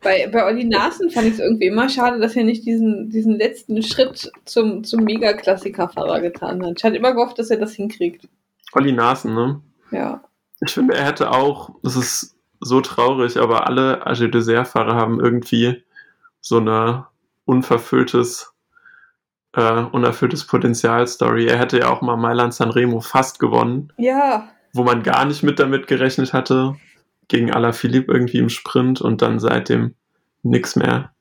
Bei, bei Olli Nasen fand ich es irgendwie immer schade, dass er nicht diesen, diesen letzten Schritt zum, zum Mega-Klassiker-Fahrer getan hat. Ich hatte immer gehofft, dass er das hinkriegt. Olli Nasen, ne? Ja. Ich finde, er hätte auch, das ist so traurig, aber alle Agile Dessert-Fahrer haben irgendwie so eine unverfülltes, äh, unerfülltes Potenzial-Story. Er hätte ja auch mal Mailand Sanremo fast gewonnen. Ja. Wo man gar nicht mit damit gerechnet hatte. Gegen Alaphilippe irgendwie im Sprint und dann seitdem nichts mehr.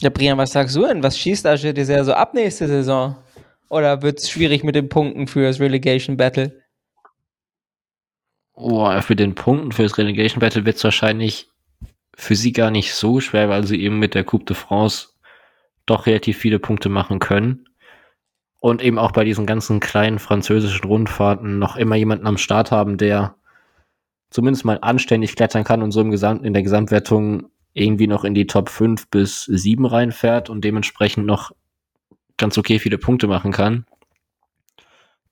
Ja, Brian, was sagst du denn? Was schießt Agile Dessert so ab nächste Saison? Oder wird es schwierig mit den Punkten für das Relegation Battle? Oh, für den Punkten für das Relegation Battle wird es wahrscheinlich für sie gar nicht so schwer, weil sie eben mit der Coupe de France doch relativ viele Punkte machen können. Und eben auch bei diesen ganzen kleinen französischen Rundfahrten noch immer jemanden am Start haben, der zumindest mal anständig klettern kann und so im Gesamt, in der Gesamtwertung irgendwie noch in die Top 5 bis 7 reinfährt und dementsprechend noch ganz okay viele Punkte machen kann.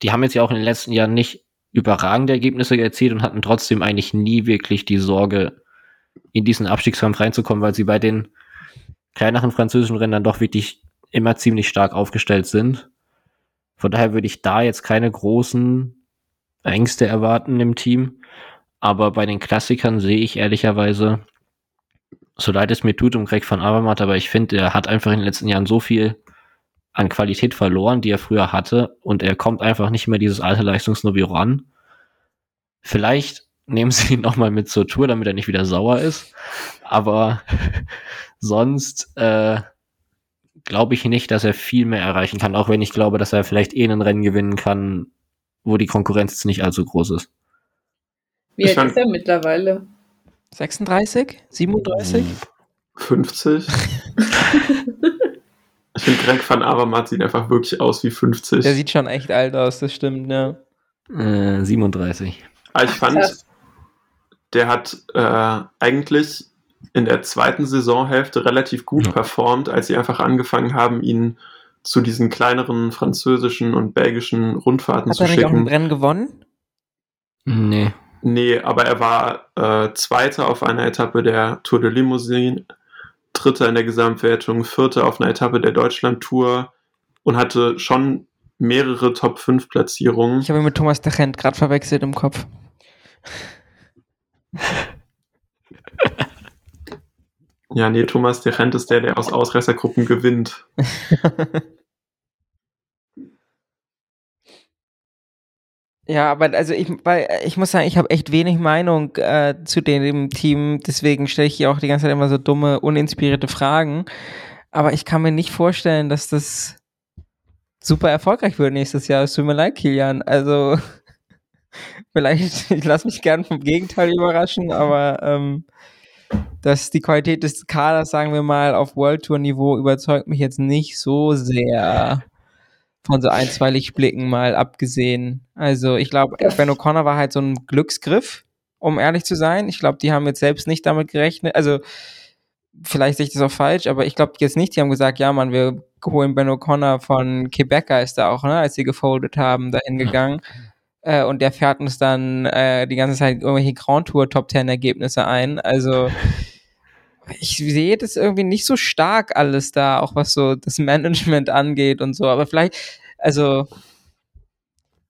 Die haben jetzt ja auch in den letzten Jahren nicht überragende Ergebnisse erzielt und hatten trotzdem eigentlich nie wirklich die Sorge, in diesen Abstiegskampf reinzukommen, weil sie bei den kleineren französischen Rennen doch wirklich immer ziemlich stark aufgestellt sind. Von daher würde ich da jetzt keine großen Ängste erwarten im Team. Aber bei den Klassikern sehe ich ehrlicherweise, so leid es mir tut um Greg van Avermaet, aber ich finde, er hat einfach in den letzten Jahren so viel an Qualität verloren, die er früher hatte, und er kommt einfach nicht mehr dieses alte Leistungsniveau ran. Vielleicht nehmen sie ihn nochmal mit zur Tour, damit er nicht wieder sauer ist. Aber sonst äh, glaube ich nicht, dass er viel mehr erreichen kann, auch wenn ich glaube, dass er vielleicht eh ein Rennen gewinnen kann, wo die Konkurrenz nicht allzu groß ist. Wie alt ist er mittlerweile? 36? 37? 50? ich finde, Greg van Avermaet sieht einfach wirklich aus wie 50. Der sieht schon echt alt aus, das stimmt, ja. Äh, 37. Aber ich fand, der hat äh, eigentlich in der zweiten Saisonhälfte relativ gut ja. performt, als sie einfach angefangen haben, ihn zu diesen kleineren französischen und belgischen Rundfahrten hat zu schicken. Hat er nicht auch ein Rennen gewonnen? Nee. Nee, aber er war äh, Zweiter auf einer Etappe der Tour de Limousine, Dritter in der Gesamtwertung, Vierter auf einer Etappe der Deutschland-Tour und hatte schon mehrere Top-5-Platzierungen. Ich habe ihn mit Thomas de Gent gerade verwechselt im Kopf. ja, nee, Thomas de Gent ist der, der aus Ausreißergruppen gewinnt. Ja, aber also ich, weil ich muss sagen, ich habe echt wenig Meinung äh, zu dem Team, deswegen stelle ich hier auch die ganze Zeit immer so dumme, uninspirierte Fragen. Aber ich kann mir nicht vorstellen, dass das super erfolgreich wird nächstes Jahr. Es tut mir leid, Kilian. Also vielleicht, ich lasse mich gern vom Gegenteil überraschen, aber ähm, dass die Qualität des Kaders, sagen wir mal, auf World Tour Niveau überzeugt mich jetzt nicht so sehr von so ein, zwei Lichtblicken mal abgesehen. Also ich glaube, Ben O'Connor war halt so ein Glücksgriff, um ehrlich zu sein. Ich glaube, die haben jetzt selbst nicht damit gerechnet. Also vielleicht sehe ich das auch falsch, aber ich glaube jetzt nicht, die haben gesagt, ja Mann, wir holen Ben O'Connor von Quebecer ist da auch, ne, als sie gefoldet haben, dahin gegangen. Äh, und der fährt uns dann äh, die ganze Zeit irgendwelche Grand Tour Top Ten Ergebnisse ein. Also ich sehe das irgendwie nicht so stark alles da, auch was so das Management angeht und so. Aber vielleicht, also,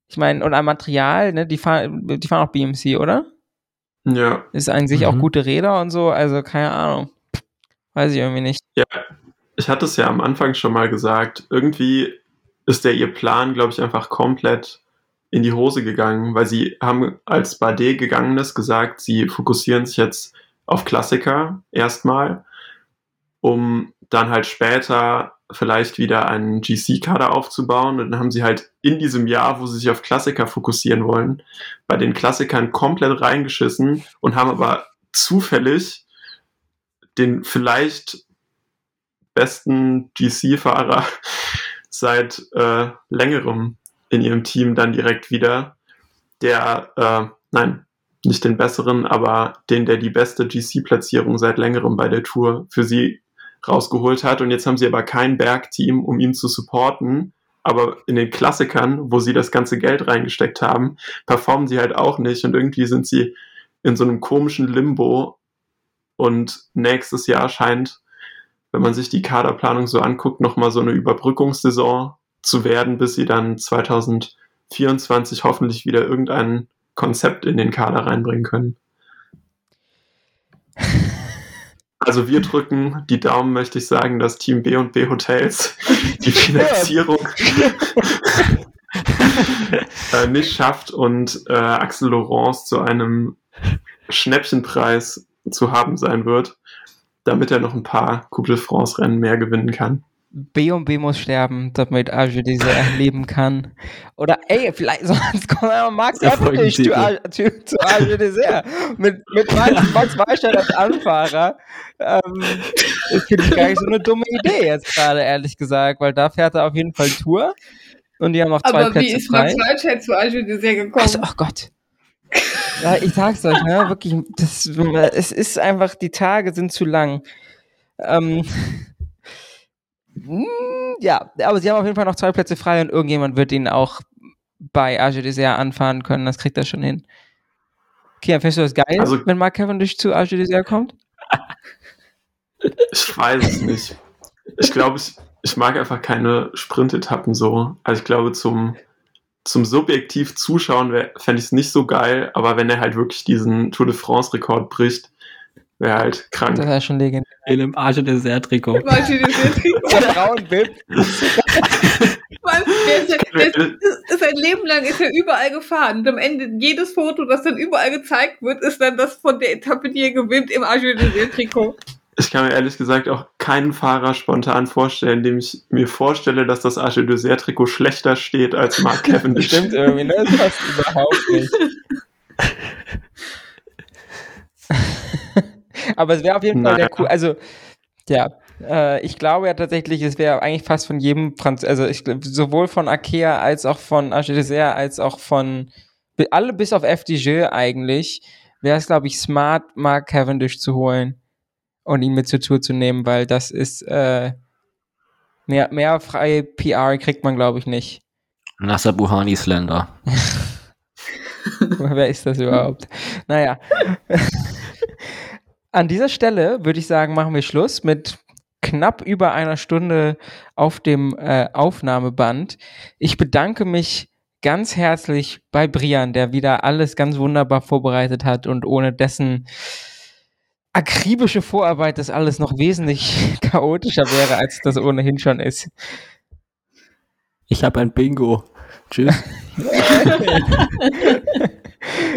ich meine, und ein Material, ne, die fahren, die fahren auch BMC, oder? Ja. Ist an sich mhm. auch gute Räder und so, also keine Ahnung. Weiß ich irgendwie nicht. Ja, ich hatte es ja am Anfang schon mal gesagt, irgendwie ist der ihr Plan, glaube ich, einfach komplett in die Hose gegangen, weil sie haben als Bade gegangen ist gesagt, sie fokussieren sich jetzt auf Klassiker erstmal, um dann halt später vielleicht wieder einen GC-Kader aufzubauen. Und dann haben sie halt in diesem Jahr, wo sie sich auf Klassiker fokussieren wollen, bei den Klassikern komplett reingeschissen und haben aber zufällig den vielleicht besten GC-Fahrer seit äh, längerem in ihrem Team dann direkt wieder, der, äh, nein, nicht den besseren, aber den, der die beste GC-Platzierung seit längerem bei der Tour für sie rausgeholt hat. Und jetzt haben sie aber kein Bergteam, um ihn zu supporten. Aber in den Klassikern, wo sie das ganze Geld reingesteckt haben, performen sie halt auch nicht. Und irgendwie sind sie in so einem komischen Limbo. Und nächstes Jahr scheint, wenn man sich die Kaderplanung so anguckt, nochmal so eine Überbrückungssaison zu werden, bis sie dann 2024 hoffentlich wieder irgendeinen Konzept in den Kader reinbringen können. Also wir drücken die Daumen, möchte ich sagen, dass Team B und B Hotels die Finanzierung äh, nicht schafft und äh, Axel Laurence zu einem Schnäppchenpreis zu haben sein wird, damit er noch ein paar Coupe de France Rennen mehr gewinnen kann. B und B muss sterben, damit Arge Dessert leben kann. Oder ey, vielleicht sonst kommt einfach Max Eppich zu, zu, zu Arge Dessert. Mit, mit Max, Max Wallstein als Anfahrer. Ähm, das finde ich gar nicht so eine dumme Idee jetzt gerade, ehrlich gesagt, weil da fährt er auf jeden Fall Tour. Und die haben auch zwei Aber Plätze wie ist frei. Max Wallstein zu Arge Dessert gekommen? Also, oh Gott. Ja, ich sag's euch, ne, wirklich, das, es ist einfach, die Tage sind zu lang. Ähm, hm, ja, aber sie haben auf jeden Fall noch zwei Plätze frei und irgendjemand wird ihn auch bei Arge Dessert anfahren können. Das kriegt er schon hin. Okay, findest du das geil, Also- wenn Mark Cavendish zu Arge Dessert kommt? Ich weiß es nicht. Ich glaube, ich, ich mag einfach keine Sprintetappen so. Also ich glaube, zum, zum subjektiv Zuschauen fände ich es nicht so geil, aber wenn er halt wirklich diesen Tour de France-Rekord bricht, wäre halt krank. Das wäre schon legendär. In einem Arche Dessert-Trikot. Im Arche. Mann, der ist, ja, der ist, ist, sein Leben lang ist er überall gefahren. Und am Ende jedes Foto, das dann überall gezeigt wird, ist dann das von der Etappe, die er gewinnt im Arche Dessert-Trikot. Ich kann mir ehrlich gesagt auch keinen Fahrer spontan vorstellen, dem ich mir vorstelle, dass das Arche Dessert-Trikot schlechter steht als Mark Cavendish. Stimmt irgendwie, ne? Das passt überhaupt nicht. Aber es wäre auf jeden Fall Naja. der cool. Also, ja, äh, ich glaube ja tatsächlich, es wäre eigentlich fast von jedem Franz, also ich, sowohl von Akea als auch von Arche Dessert als auch von alle bis auf FDJ eigentlich, wäre es, glaube ich, smart, Mark Cavendish zu holen und ihn mit zur Tour zu nehmen, weil das ist äh, mehr, mehr freie PR kriegt man, glaube ich, nicht. Nasser Buhani Slender. Wer ist das überhaupt? Naja. An dieser Stelle würde ich sagen, machen wir Schluss mit knapp über einer Stunde auf dem äh, Aufnahmeband. Ich bedanke mich ganz herzlich bei Brian, der wieder alles ganz wunderbar vorbereitet hat und ohne dessen akribische Vorarbeit das alles noch wesentlich chaotischer wäre, als das ohnehin schon ist. Ich habe ein Bingo. Tschüss.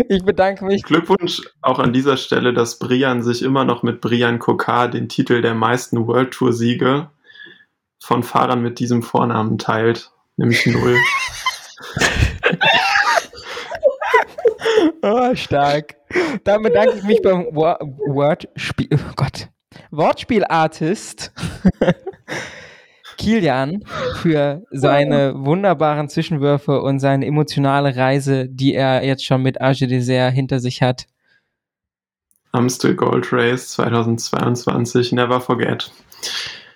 Ich bedanke mich Glückwunsch auch an dieser Stelle, dass Brian sich immer noch mit Brian Kokar den Titel der meisten World Tour Siege von Fahrern mit diesem Vornamen teilt, nämlich null. Oh, stark. Dann bedanke ich mich beim Wo- Wordspiel, oh Gott, Wortspielartist Kilian für seine wunderbaren Zwischenwürfe und seine emotionale Reise, die er jetzt schon mit Arge Dessert hinter sich hat. Amstel Gold Race 2022, never forget.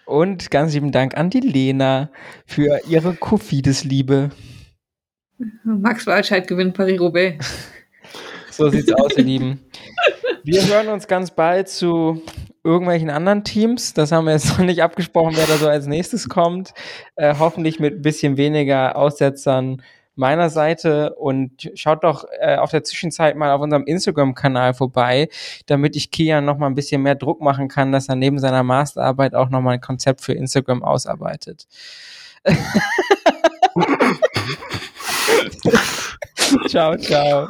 Und ganz lieben Dank an die Lena für ihre Kofidis-Liebe. Max Walscheid gewinnt Paris-Roubaix. So sieht's aus, ihr Lieben. Wir hören uns ganz bald zu irgendwelchen anderen Teams. Das haben wir jetzt noch nicht abgesprochen, wer da so als nächstes kommt. Äh, hoffentlich mit ein bisschen weniger Aussetzern meiner Seite. Und schaut doch äh, auf der Zwischenzeit mal auf unserem Instagram-Kanal vorbei, damit ich Kian noch mal ein bisschen mehr Druck machen kann, dass er neben seiner Masterarbeit auch noch mal ein Konzept für Instagram ausarbeitet. ciao, ciao.